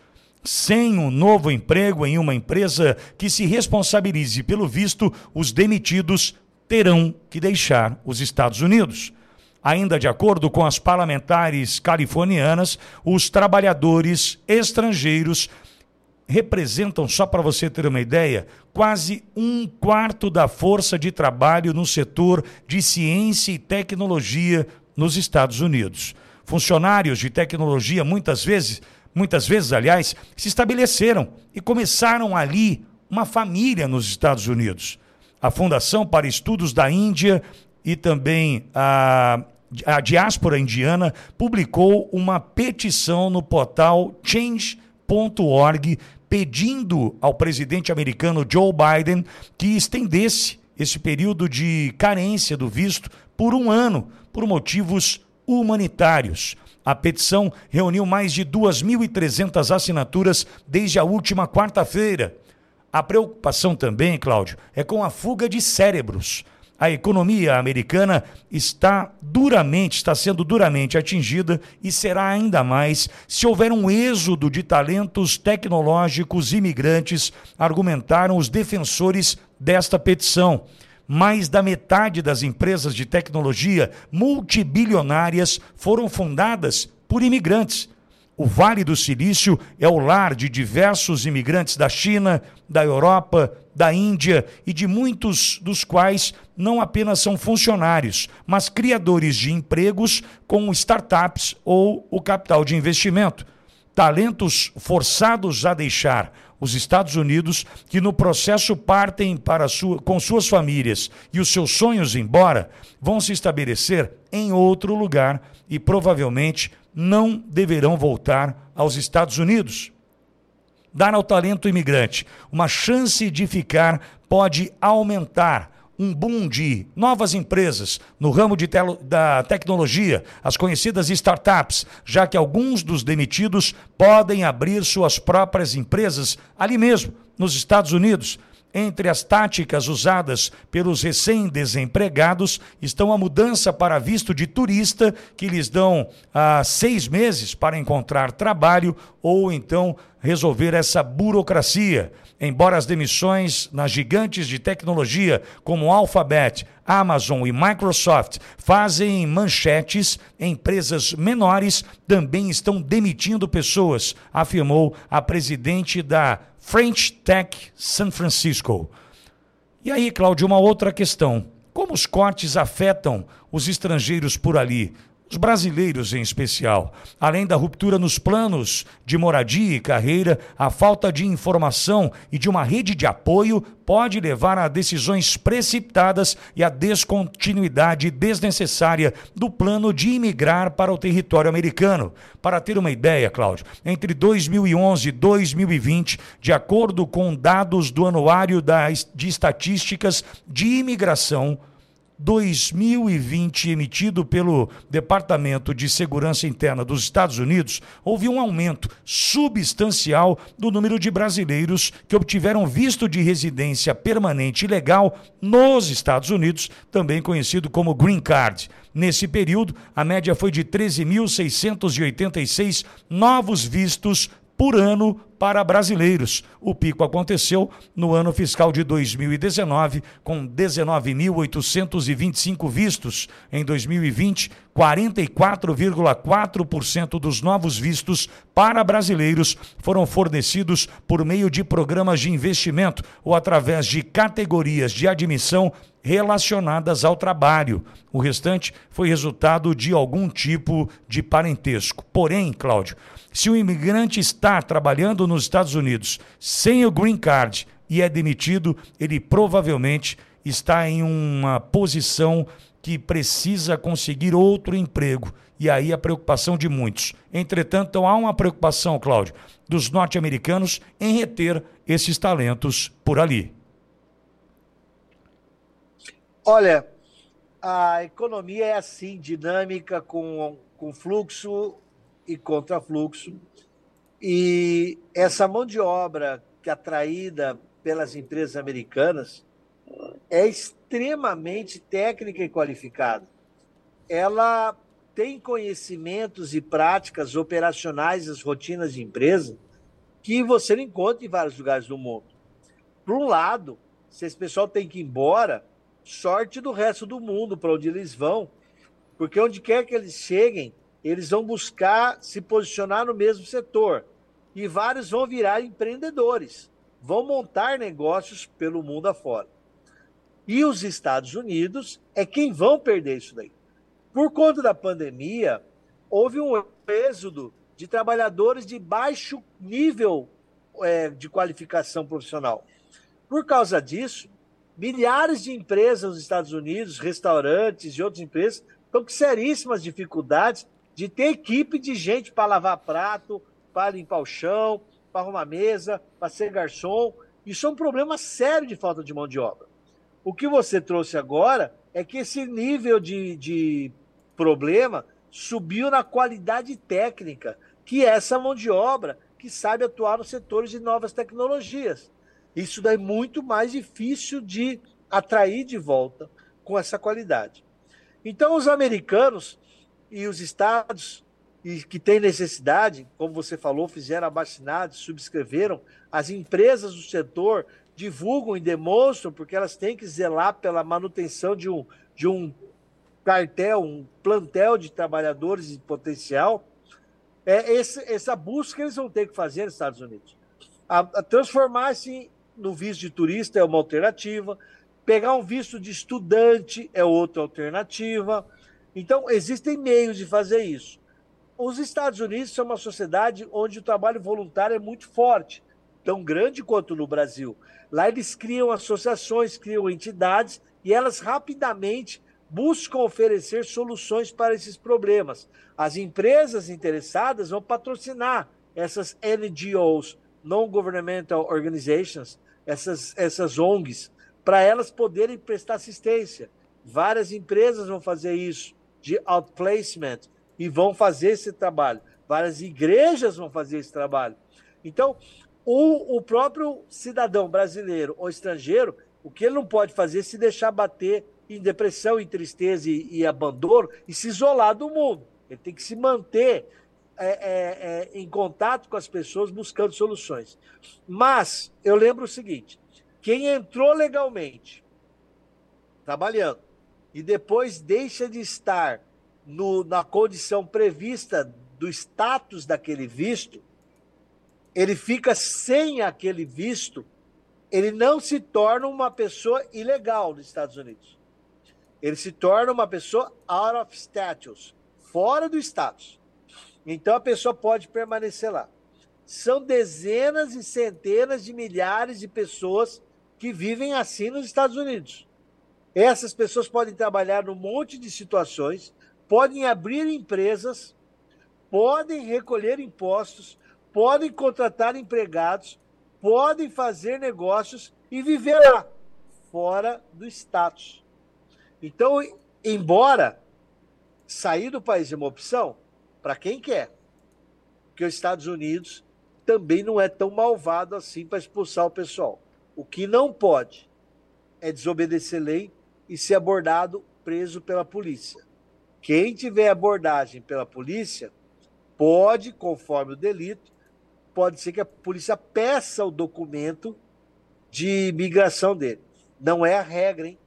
Sem um novo emprego em uma empresa que se responsabilize pelo visto, os demitidos terão que deixar os Estados Unidos. Ainda de acordo com as parlamentares californianas, os trabalhadores estrangeiros representam, só para você ter uma ideia, quase um quarto da força de trabalho no setor de ciência e tecnologia nos Estados Unidos. Funcionários de tecnologia muitas vezes, muitas vezes, aliás, se estabeleceram e começaram ali uma família nos Estados Unidos. A Fundação para Estudos da Índia e também a, a diáspora indiana publicou uma petição no portal change.org pedindo ao presidente americano Joe Biden que estendesse esse período de carência do visto por um ano, por motivos humanitários. A petição reuniu mais de 2.300 assinaturas desde a última quarta-feira. A preocupação também, Cláudio, é com a fuga de cérebros a economia americana está duramente, está sendo duramente atingida e será ainda mais se houver um êxodo de talentos tecnológicos imigrantes, argumentaram os defensores desta petição. Mais da metade das empresas de tecnologia multibilionárias foram fundadas por imigrantes. O Vale do Silício é o lar de diversos imigrantes da China, da Europa, da Índia e de muitos dos quais não apenas são funcionários, mas criadores de empregos com startups ou o capital de investimento. Talentos forçados a deixar os Estados Unidos, que no processo partem para sua, com suas famílias e os seus sonhos embora, vão se estabelecer em outro lugar e provavelmente não deverão voltar aos Estados Unidos. Dar ao talento imigrante uma chance de ficar pode aumentar um boom de novas empresas no ramo de da tecnologia, as conhecidas startups, já que alguns dos demitidos podem abrir suas próprias empresas ali mesmo, nos Estados Unidos. Entre as táticas usadas pelos recém-desempregados estão a mudança para visto de turista, que lhes dão ah, seis meses para encontrar trabalho ou então resolver essa burocracia. Embora as demissões nas gigantes de tecnologia como Alphabet, Amazon e Microsoft fazem manchetes, empresas menores também estão demitindo pessoas, afirmou a presidente da French Tech San Francisco. E aí, Cláudio, uma outra questão. Como os cortes afetam os estrangeiros por ali? Os brasileiros em especial. Além da ruptura nos planos de moradia e carreira, a falta de informação e de uma rede de apoio pode levar a decisões precipitadas e a descontinuidade desnecessária do plano de imigrar para o território americano. Para ter uma ideia, Cláudio, entre 2011 e 2020, de acordo com dados do Anuário de Estatísticas de Imigração, 2020 emitido pelo Departamento de Segurança Interna dos Estados Unidos, houve um aumento substancial do número de brasileiros que obtiveram visto de residência permanente legal nos Estados Unidos, também conhecido como Green Card. Nesse período, a média foi de 13.686 novos vistos por ano para brasileiros. O pico aconteceu no ano fiscal de 2019, com 19.825 vistos. Em 2020, 44,4% dos novos vistos para brasileiros foram fornecidos por meio de programas de investimento ou através de categorias de admissão relacionadas ao trabalho. O restante foi resultado de algum tipo de parentesco. Porém, Cláudio, se o imigrante está trabalhando nos Estados Unidos sem o green card e é demitido, ele provavelmente está em uma posição que precisa conseguir outro emprego. E aí a preocupação de muitos. Entretanto, há uma preocupação, Cláudio, dos norte-americanos em reter esses talentos por ali. Olha, a economia é assim, dinâmica, com, com fluxo e contrafluxo. E essa mão de obra que é atraída pelas empresas americanas é extremamente técnica e qualificada. Ela tem conhecimentos e práticas operacionais das rotinas de empresa que você não encontra em vários lugares do mundo. Por um lado, se esse pessoal tem que ir embora, sorte do resto do mundo para onde eles vão, porque onde quer que eles cheguem, eles vão buscar se posicionar no mesmo setor. E vários vão virar empreendedores, vão montar negócios pelo mundo afora. E os Estados Unidos é quem vão perder isso daí. Por conta da pandemia, houve um êxodo de trabalhadores de baixo nível é, de qualificação profissional. Por causa disso, milhares de empresas nos Estados Unidos, restaurantes e outras empresas, estão com seríssimas dificuldades de ter equipe de gente para lavar prato, para limpar o chão, para arrumar mesa, para ser garçom. Isso é um problema sério de falta de mão de obra. O que você trouxe agora é que esse nível de, de problema subiu na qualidade técnica, que é essa mão de obra que sabe atuar nos setores de novas tecnologias. Isso daí é muito mais difícil de atrair de volta com essa qualidade. Então, os americanos e os estados e que têm necessidade, como você falou, fizeram abaixinados, subscreveram, as empresas do setor divulgam e demonstram, porque elas têm que zelar pela manutenção de um, de um cartel, um plantel de trabalhadores de potencial. É esse, essa busca eles vão ter que fazer nos Estados Unidos. A, a transformar-se no visto de turista é uma alternativa, pegar um visto de estudante é outra alternativa. Então, existem meios de fazer isso. Os Estados Unidos são uma sociedade onde o trabalho voluntário é muito forte, tão grande quanto no Brasil. Lá eles criam associações, criam entidades e elas rapidamente buscam oferecer soluções para esses problemas. As empresas interessadas vão patrocinar essas NGOs, Non-Governmental Organizations, essas, essas ONGs, para elas poderem prestar assistência. Várias empresas vão fazer isso, de outplacement, e vão fazer esse trabalho. Várias igrejas vão fazer esse trabalho. Então, o, o próprio cidadão brasileiro ou estrangeiro, o que ele não pode fazer é se deixar bater em depressão, em tristeza e, e abandono e se isolar do mundo. Ele tem que se manter é, é, é, em contato com as pessoas buscando soluções. Mas eu lembro o seguinte: quem entrou legalmente, trabalhando, e depois deixa de estar no, na condição prevista do status daquele visto, ele fica sem aquele visto, ele não se torna uma pessoa ilegal nos Estados Unidos. Ele se torna uma pessoa out of status, fora do status. Então a pessoa pode permanecer lá. São dezenas e centenas de milhares de pessoas que vivem assim nos Estados Unidos. Essas pessoas podem trabalhar num monte de situações, podem abrir empresas, podem recolher impostos, podem contratar empregados, podem fazer negócios e viver lá, fora do status. Então, embora sair do país é uma opção, para quem quer, porque os Estados Unidos também não é tão malvado assim para expulsar o pessoal. O que não pode é desobedecer lei e ser abordado, preso pela polícia. Quem tiver abordagem pela polícia pode, conforme o delito, pode ser que a polícia peça o documento de imigração dele. Não é a regra, hein?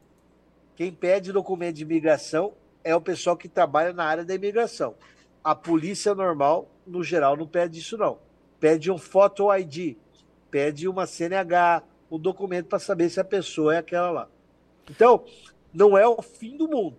Quem pede documento de imigração é o pessoal que trabalha na área da imigração. A polícia normal, no geral, não pede isso, não. Pede um photo ID, pede uma CNH, um documento para saber se a pessoa é aquela lá. Então, não é o fim do mundo,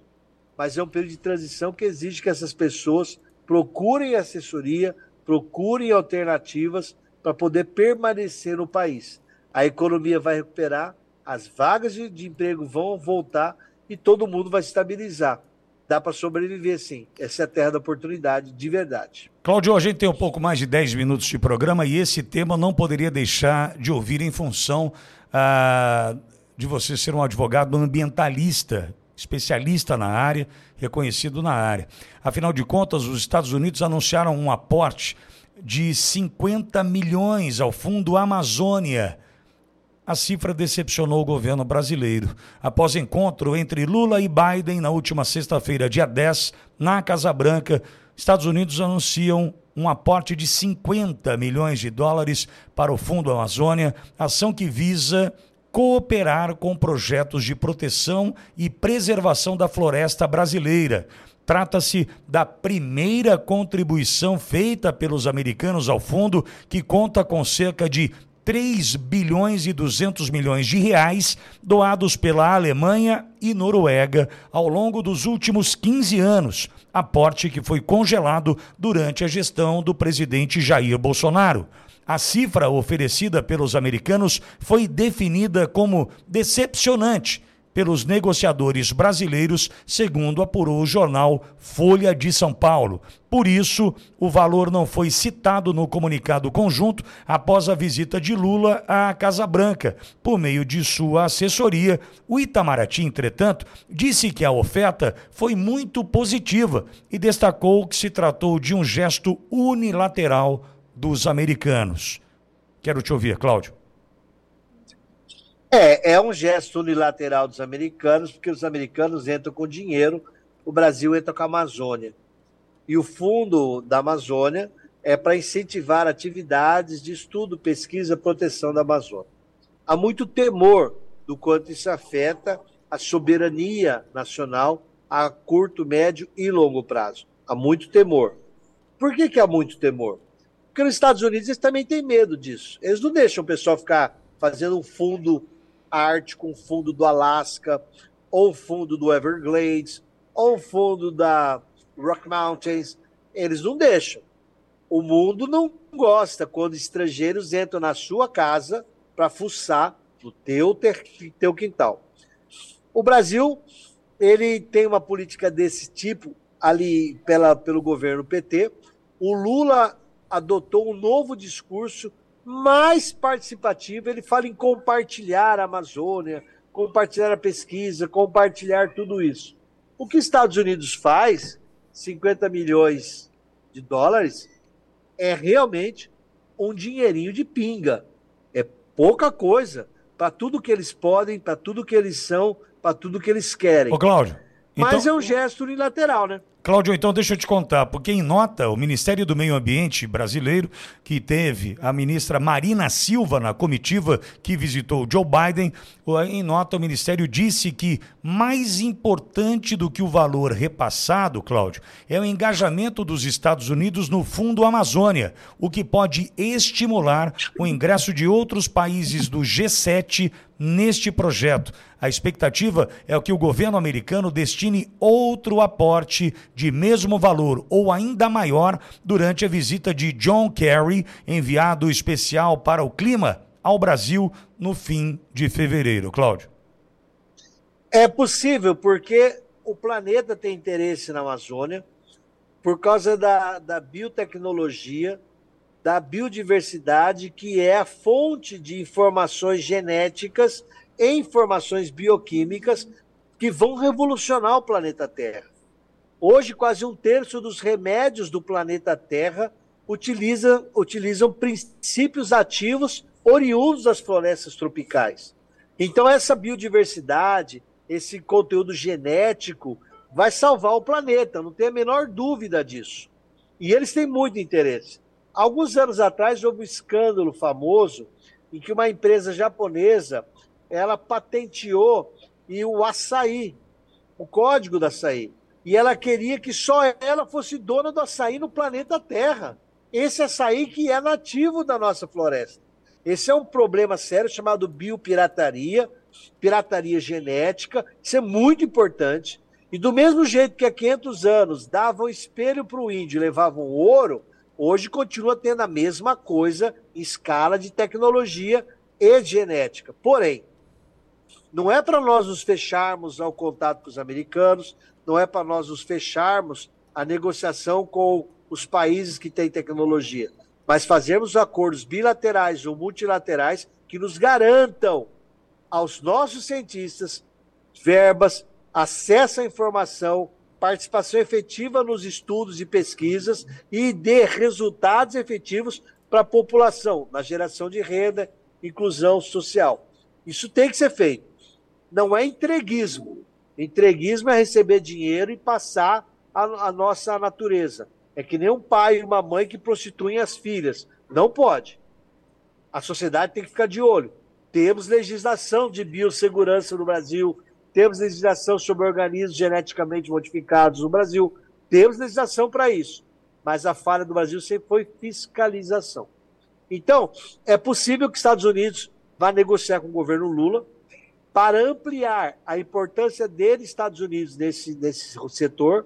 mas é um período de transição que exige que essas pessoas procurem assessoria, procurem alternativas para poder permanecer no país. A economia vai recuperar, as vagas de, emprego vão voltar e todo mundo vai se estabilizar dá para sobreviver sim. Essa é a terra da oportunidade, de verdade. Cláudio, a gente tem um pouco mais de 10 minutos de programa e esse tema não poderia deixar de ouvir em função ah, de você ser um advogado ambientalista, especialista na área, reconhecido na área. Afinal de contas, os Estados Unidos anunciaram um aporte de 50 milhões ao Fundo Amazônia a cifra decepcionou o governo brasileiro. Após encontro entre Lula e Biden na última sexta-feira, dia 10, na Casa Branca, Estados Unidos anunciam um aporte de 50 milhões de dólares para o Fundo Amazônia, ação que visa cooperar com projetos de proteção e preservação da floresta brasileira. Trata-se da primeira contribuição feita pelos americanos ao fundo, que conta com cerca de 3 bilhões e 200 milhões de reais doados pela Alemanha e Noruega ao longo dos últimos 15 anos, aporte que foi congelado durante a gestão do presidente Jair Bolsonaro. A cifra oferecida pelos americanos foi definida como decepcionante pelos negociadores brasileiros, segundo apurou o jornal Folha de São Paulo. Por isso, o valor não foi citado no comunicado conjunto após a visita de Lula à Casa Branca. Por meio de sua assessoria, o Itamaraty, entretanto, disse que a oferta foi muito positiva e destacou que se tratou de um gesto unilateral dos americanos. Quero te ouvir, Cláudio. É, é um gesto unilateral dos americanos, porque os americanos entram com dinheiro, o Brasil entra com a Amazônia. E o fundo da Amazônia é para incentivar atividades de estudo, pesquisa, proteção da Amazônia. Há muito temor do quanto isso afeta a soberania nacional a curto, médio e longo prazo. Há muito temor. Por que, que há muito temor? Porque nos Estados Unidos eles também têm medo disso. Eles não deixam o pessoal ficar fazendo um fundo ártico, um fundo do Alasca, ou um fundo do Everglades, ou um fundo da Rock Mountains. Eles não deixam. O mundo não gosta quando estrangeiros entram na sua casa para fuçar no teu, ter, teu quintal. O Brasil ele tem uma política desse tipo ali pela, pelo governo PT. O Lula adotou um novo discurso mais participativo. Ele fala em compartilhar a Amazônia, compartilhar a pesquisa, compartilhar tudo isso. O que os Estados Unidos faz, 50 milhões de dólares, é realmente um dinheirinho de pinga. É pouca coisa para tudo que eles podem, para tudo que eles são, para tudo que eles querem. Ô, Cláudio. Mas então... é um gesto unilateral, né? Cláudio, então deixa eu te contar, porque em nota, o Ministério do Meio Ambiente brasileiro, que teve a ministra Marina Silva na comitiva que visitou Joe Biden, em nota o Ministério disse que mais importante do que o valor repassado, Cláudio, é o engajamento dos Estados Unidos no Fundo Amazônia, o que pode estimular o ingresso de outros países do G7 neste projeto. A expectativa é que o governo americano destine outro aporte de mesmo valor ou ainda maior durante a visita de John Kerry, enviado especial para o clima, ao Brasil no fim de fevereiro. Cláudio. É possível, porque o planeta tem interesse na Amazônia por causa da, da biotecnologia da biodiversidade, que é a fonte de informações genéticas e informações bioquímicas que vão revolucionar o planeta Terra. Hoje, quase um terço dos remédios do planeta Terra utiliza, utilizam princípios ativos oriundos das florestas tropicais. Então, essa biodiversidade, esse conteúdo genético, vai salvar o planeta, não tem a menor dúvida disso. E eles têm muito interesse. Alguns anos atrás houve um escândalo famoso em que uma empresa japonesa ela patenteou e o açaí, o código do açaí. E ela queria que só ela fosse dona do açaí no planeta Terra. Esse açaí que é nativo da nossa floresta. Esse é um problema sério chamado biopirataria, pirataria genética. Isso é muito importante. E do mesmo jeito que há 500 anos davam espelho para o índio e levavam ouro, hoje continua tendo a mesma coisa em escala de tecnologia e genética. Porém, não é para nós nos fecharmos ao contato com os americanos, não é para nós nos fecharmos à negociação com os países que têm tecnologia, mas fazermos acordos bilaterais ou multilaterais que nos garantam aos nossos cientistas verbas, acesso à informação, participação efetiva nos estudos e pesquisas e dê resultados efetivos para a população, na geração de renda, inclusão social. Isso tem que ser feito. Não é entreguismo. Entreguismo é receber dinheiro e passar a, a nossa natureza. É que nem um pai e uma mãe que prostituem as filhas. Não pode. A sociedade tem que ficar de olho. Temos legislação de biossegurança no Brasil, temos legislação sobre organismos geneticamente modificados no Brasil, temos legislação para isso. Mas a falha do Brasil sempre foi fiscalização. Então, é possível que os Estados Unidos vá negociar com o governo Lula para ampliar a importância dele, Estados Unidos, nesse, nesse setor,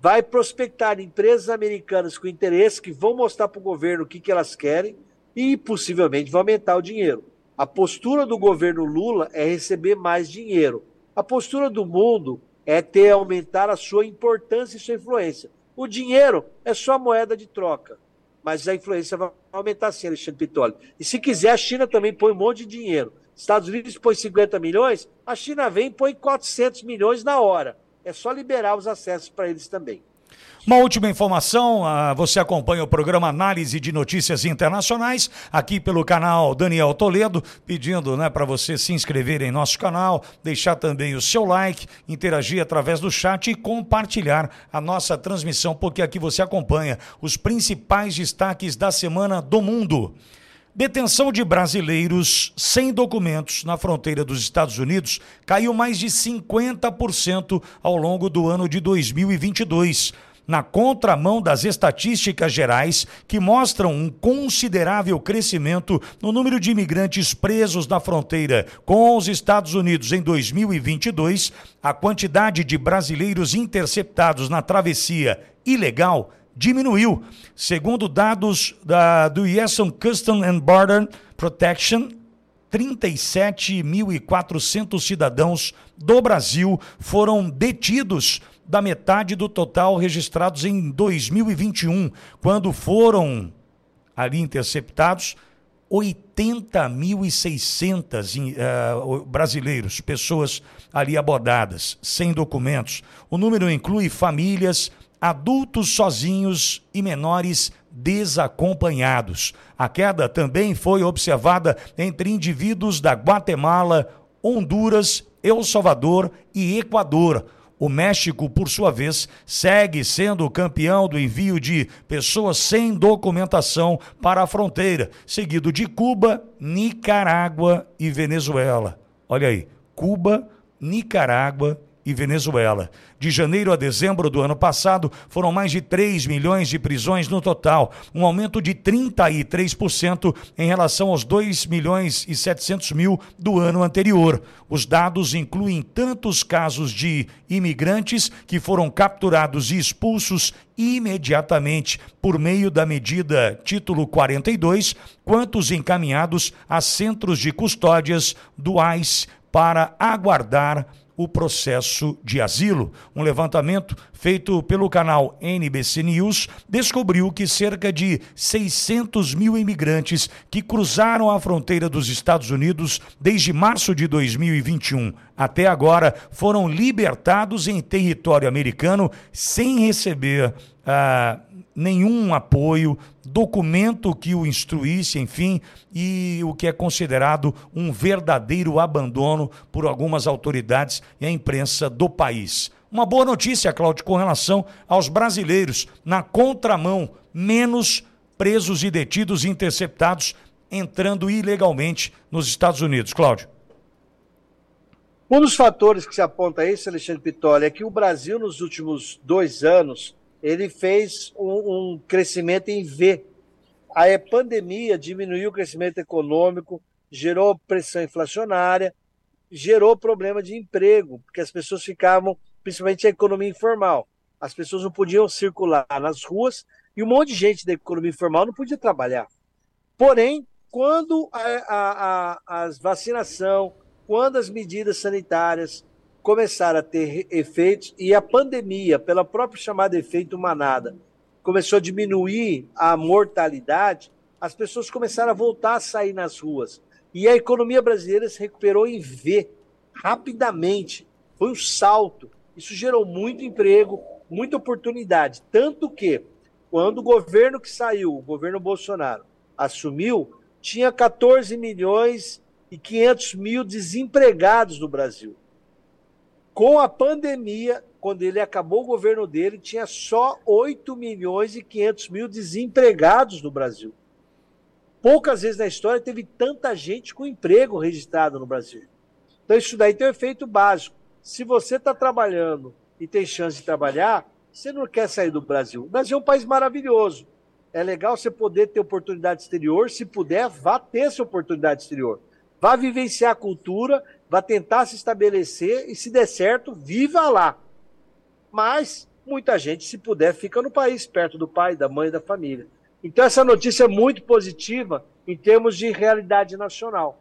vai prospectar empresas americanas com interesse que vão mostrar para o governo o que, que elas querem e possivelmente vão aumentar o dinheiro. A postura do governo Lula é receber mais dinheiro. A postura do mundo é ter aumentar a sua importância e sua influência. O dinheiro é só moeda de troca, mas a influência vai aumentar sim, Alexandre Pitoli. E se quiser, a China também põe um monte de dinheiro. Estados Unidos põe 50 milhões, a China vem e põe 400 milhões na hora. É só liberar os acessos para eles também. Uma última informação, ah, você acompanha o programa Análise de Notícias Internacionais aqui pelo canal Daniel Toledo, pedindo né, para você se inscrever em nosso canal, deixar também o seu like, interagir através do chat e compartilhar a nossa transmissão, porque aqui você acompanha os principais destaques da semana do mundo. Detenção de brasileiros sem documentos na fronteira dos Estados Unidos caiu mais de 50% ao longo do ano de 2022 na contramão das estatísticas gerais que mostram um considerável crescimento no número de imigrantes presos na fronteira com os Estados Unidos em 2022, a quantidade de brasileiros interceptados na travessia ilegal diminuiu. Segundo dados da, do US Custom and Border Protection, 37.400 cidadãos do Brasil foram detidos da metade do total registrados em 2021, quando foram ali interceptados 80.600 uh, eh, brasileiros, pessoas ali abordadas, sem documentos. O número inclui famílias, adultos sozinhos e menores desacompanhados. A queda também foi observada entre indivíduos da Guatemala, Honduras, El Salvador e Equador. O México, por sua vez, segue sendo campeão do envio de pessoas sem documentação para a fronteira, seguido de Cuba, Nicarágua e Venezuela. Olha aí, Cuba, Nicarágua e Venezuela. De janeiro a dezembro do ano passado, foram mais de 3 milhões de prisões no total, um aumento de 33% em relação aos 2 milhões e 700 mil do ano anterior. Os dados incluem tantos casos de imigrantes que foram capturados e expulsos imediatamente por meio da medida Título 42, quanto os encaminhados a centros de custódias do ICE para aguardar o processo de asilo. Um levantamento feito pelo canal NBC News descobriu que cerca de 600 mil imigrantes que cruzaram a fronteira dos Estados Unidos desde março de 2021 até agora foram libertados em território americano sem receber. Ah, nenhum apoio, documento que o instruísse, enfim, e o que é considerado um verdadeiro abandono por algumas autoridades e a imprensa do país. Uma boa notícia, Cláudio, com relação aos brasileiros na contramão, menos presos e detidos e interceptados entrando ilegalmente nos Estados Unidos. Cláudio. Um dos fatores que se aponta a isso, Alexandre Pitoli, é que o Brasil, nos últimos dois anos, ele fez um, um crescimento em V. A pandemia diminuiu o crescimento econômico, gerou pressão inflacionária, gerou problema de emprego, porque as pessoas ficavam, principalmente a economia informal, as pessoas não podiam circular nas ruas e um monte de gente da economia informal não podia trabalhar. Porém, quando a, a, a, vacinação, quando as medidas sanitárias começaram a ter efeitos e a pandemia, pela própria chamada efeito manada, começou a diminuir a mortalidade, as pessoas começaram a voltar a sair nas ruas. E a economia brasileira se recuperou em V, rapidamente. Foi um salto. Isso gerou muito emprego, muita oportunidade. Tanto que, quando o governo que saiu, o governo Bolsonaro, assumiu, tinha 14 milhões e 500 mil desempregados no Brasil. Com a pandemia, quando ele acabou o governo dele, tinha só 8 milhões e 500 mil desempregados no Brasil. Poucas vezes na história teve tanta gente com emprego registrado no Brasil. Então, isso daí tem um efeito básico. Se você está trabalhando e tem chance de trabalhar, você não quer sair do Brasil. O Brasil é um país maravilhoso. É legal você poder ter oportunidade exterior. Se puder, vá ter essa oportunidade exterior. Vá vivenciar a cultura vai tentar se estabelecer e, se der certo, viva lá. Mas muita gente, se puder, fica no país, perto do pai, da mãe, da família. Então, essa notícia é muito positiva em termos de realidade nacional.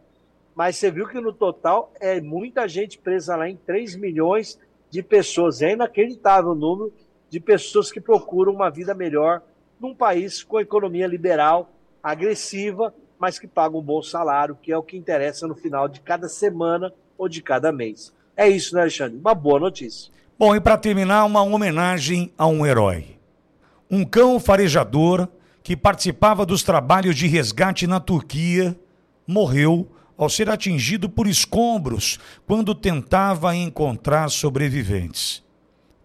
Mas você viu que no total é muita gente presa lá em 3 milhões de pessoas. É inacreditável o número de pessoas que procuram uma vida melhor num país com economia liberal, agressiva mas que paga um bom salário, que é o que interessa no final de cada semana ou de cada mês. É isso, né, Alexandre? Uma boa notícia. Bom, e para terminar, uma homenagem a um herói. Um cão farejador que participava dos trabalhos de resgate na Turquia morreu ao ser atingido por escombros quando tentava encontrar sobreviventes.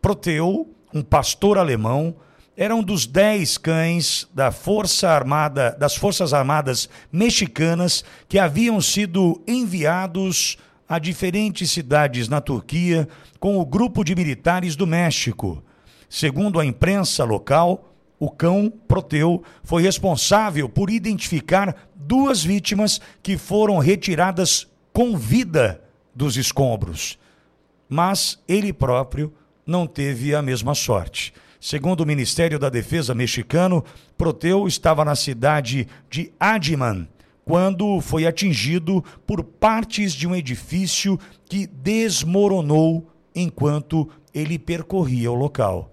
Proteu, um pastor alemão, era um dos dez cães da Força Armada, das Forças Armadas mexicanas que haviam sido enviados a diferentes cidades na Turquia com o grupo de militares do México. Segundo a imprensa local, o cão Proteu foi responsável por identificar duas vítimas que foram retiradas com vida dos escombros. Mas ele próprio não teve a mesma sorte. Segundo o Ministério da Defesa mexicano, Proteu estava na cidade de Adiman quando foi atingido por partes de um edifício que desmoronou enquanto ele percorria o local.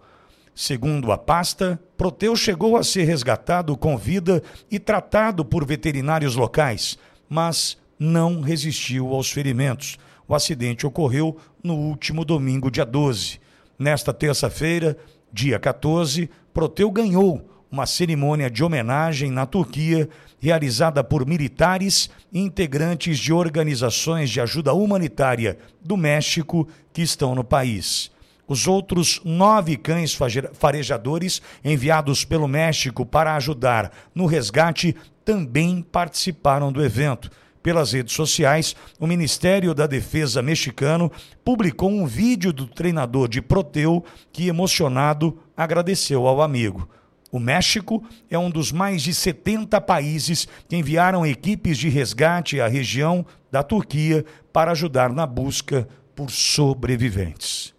Segundo a pasta, Proteu chegou a ser resgatado com vida e tratado por veterinários locais, mas não resistiu aos ferimentos. O acidente ocorreu no último domingo, dia 12. Nesta terça-feira, dia 14, Proteu ganhou uma cerimônia de homenagem na Turquia, realizada por militares e integrantes de organizações de ajuda humanitária do México que estão no país. Os outros nove cães farejadores enviados pelo México para ajudar no resgate também participaram do evento. Pelas redes sociais, o Ministério da Defesa mexicano publicou um vídeo do treinador de Proteu que, emocionado, agradeceu ao amigo. O México é um dos mais de 70 países que enviaram equipes de resgate à região da Turquia para ajudar na busca por sobreviventes.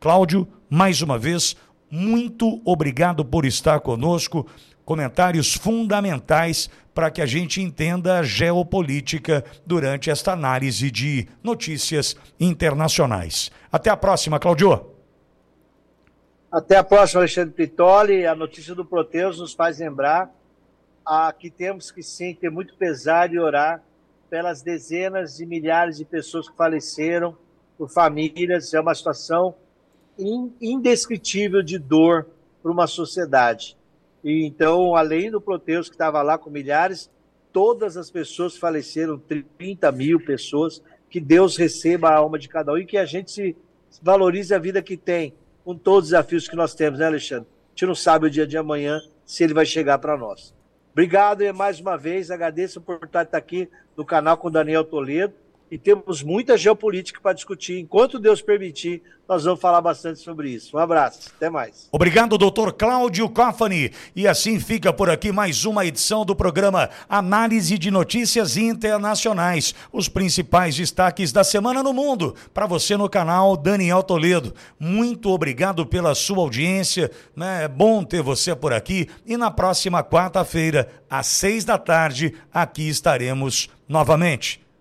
Cláudio, mais uma vez, muito obrigado por estar conosco. Comentários fundamentais para que a gente entenda a geopolítica durante esta análise de notícias internacionais. Até a próxima, Cláudio. Até a próxima, Alexandre Pitoli. A notícia do Proteus nos faz lembrar a, que temos que sim ter muito pesar e orar pelas dezenas de milhares de pessoas que faleceram, por famílias. É uma situação indescritível de dor para uma sociedade. E então, além do Proteus, que estava lá com milhares, todas as pessoas faleceram, 30 mil pessoas, que Deus receba a alma de cada um e que a gente se valorize a vida que tem, com todos os desafios que nós temos, né, Alexandre? A gente não sabe o dia de amanhã se ele vai chegar para nós. Obrigado e mais uma vez agradeço por estar aqui no canal com Daniel Toledo e temos muita geopolítica para discutir. Enquanto Deus permitir, nós vamos falar bastante sobre isso. Um abraço, até mais. Obrigado, doutor Cláudio Coffani. E assim fica por aqui mais uma edição do programa Análise de Notícias Internacionais. Os principais destaques da semana no mundo. Para você no canal Daniel Toledo. Muito obrigado pela sua audiência. Né? É bom ter você por aqui. E na próxima quarta-feira, às seis da tarde, aqui estaremos novamente.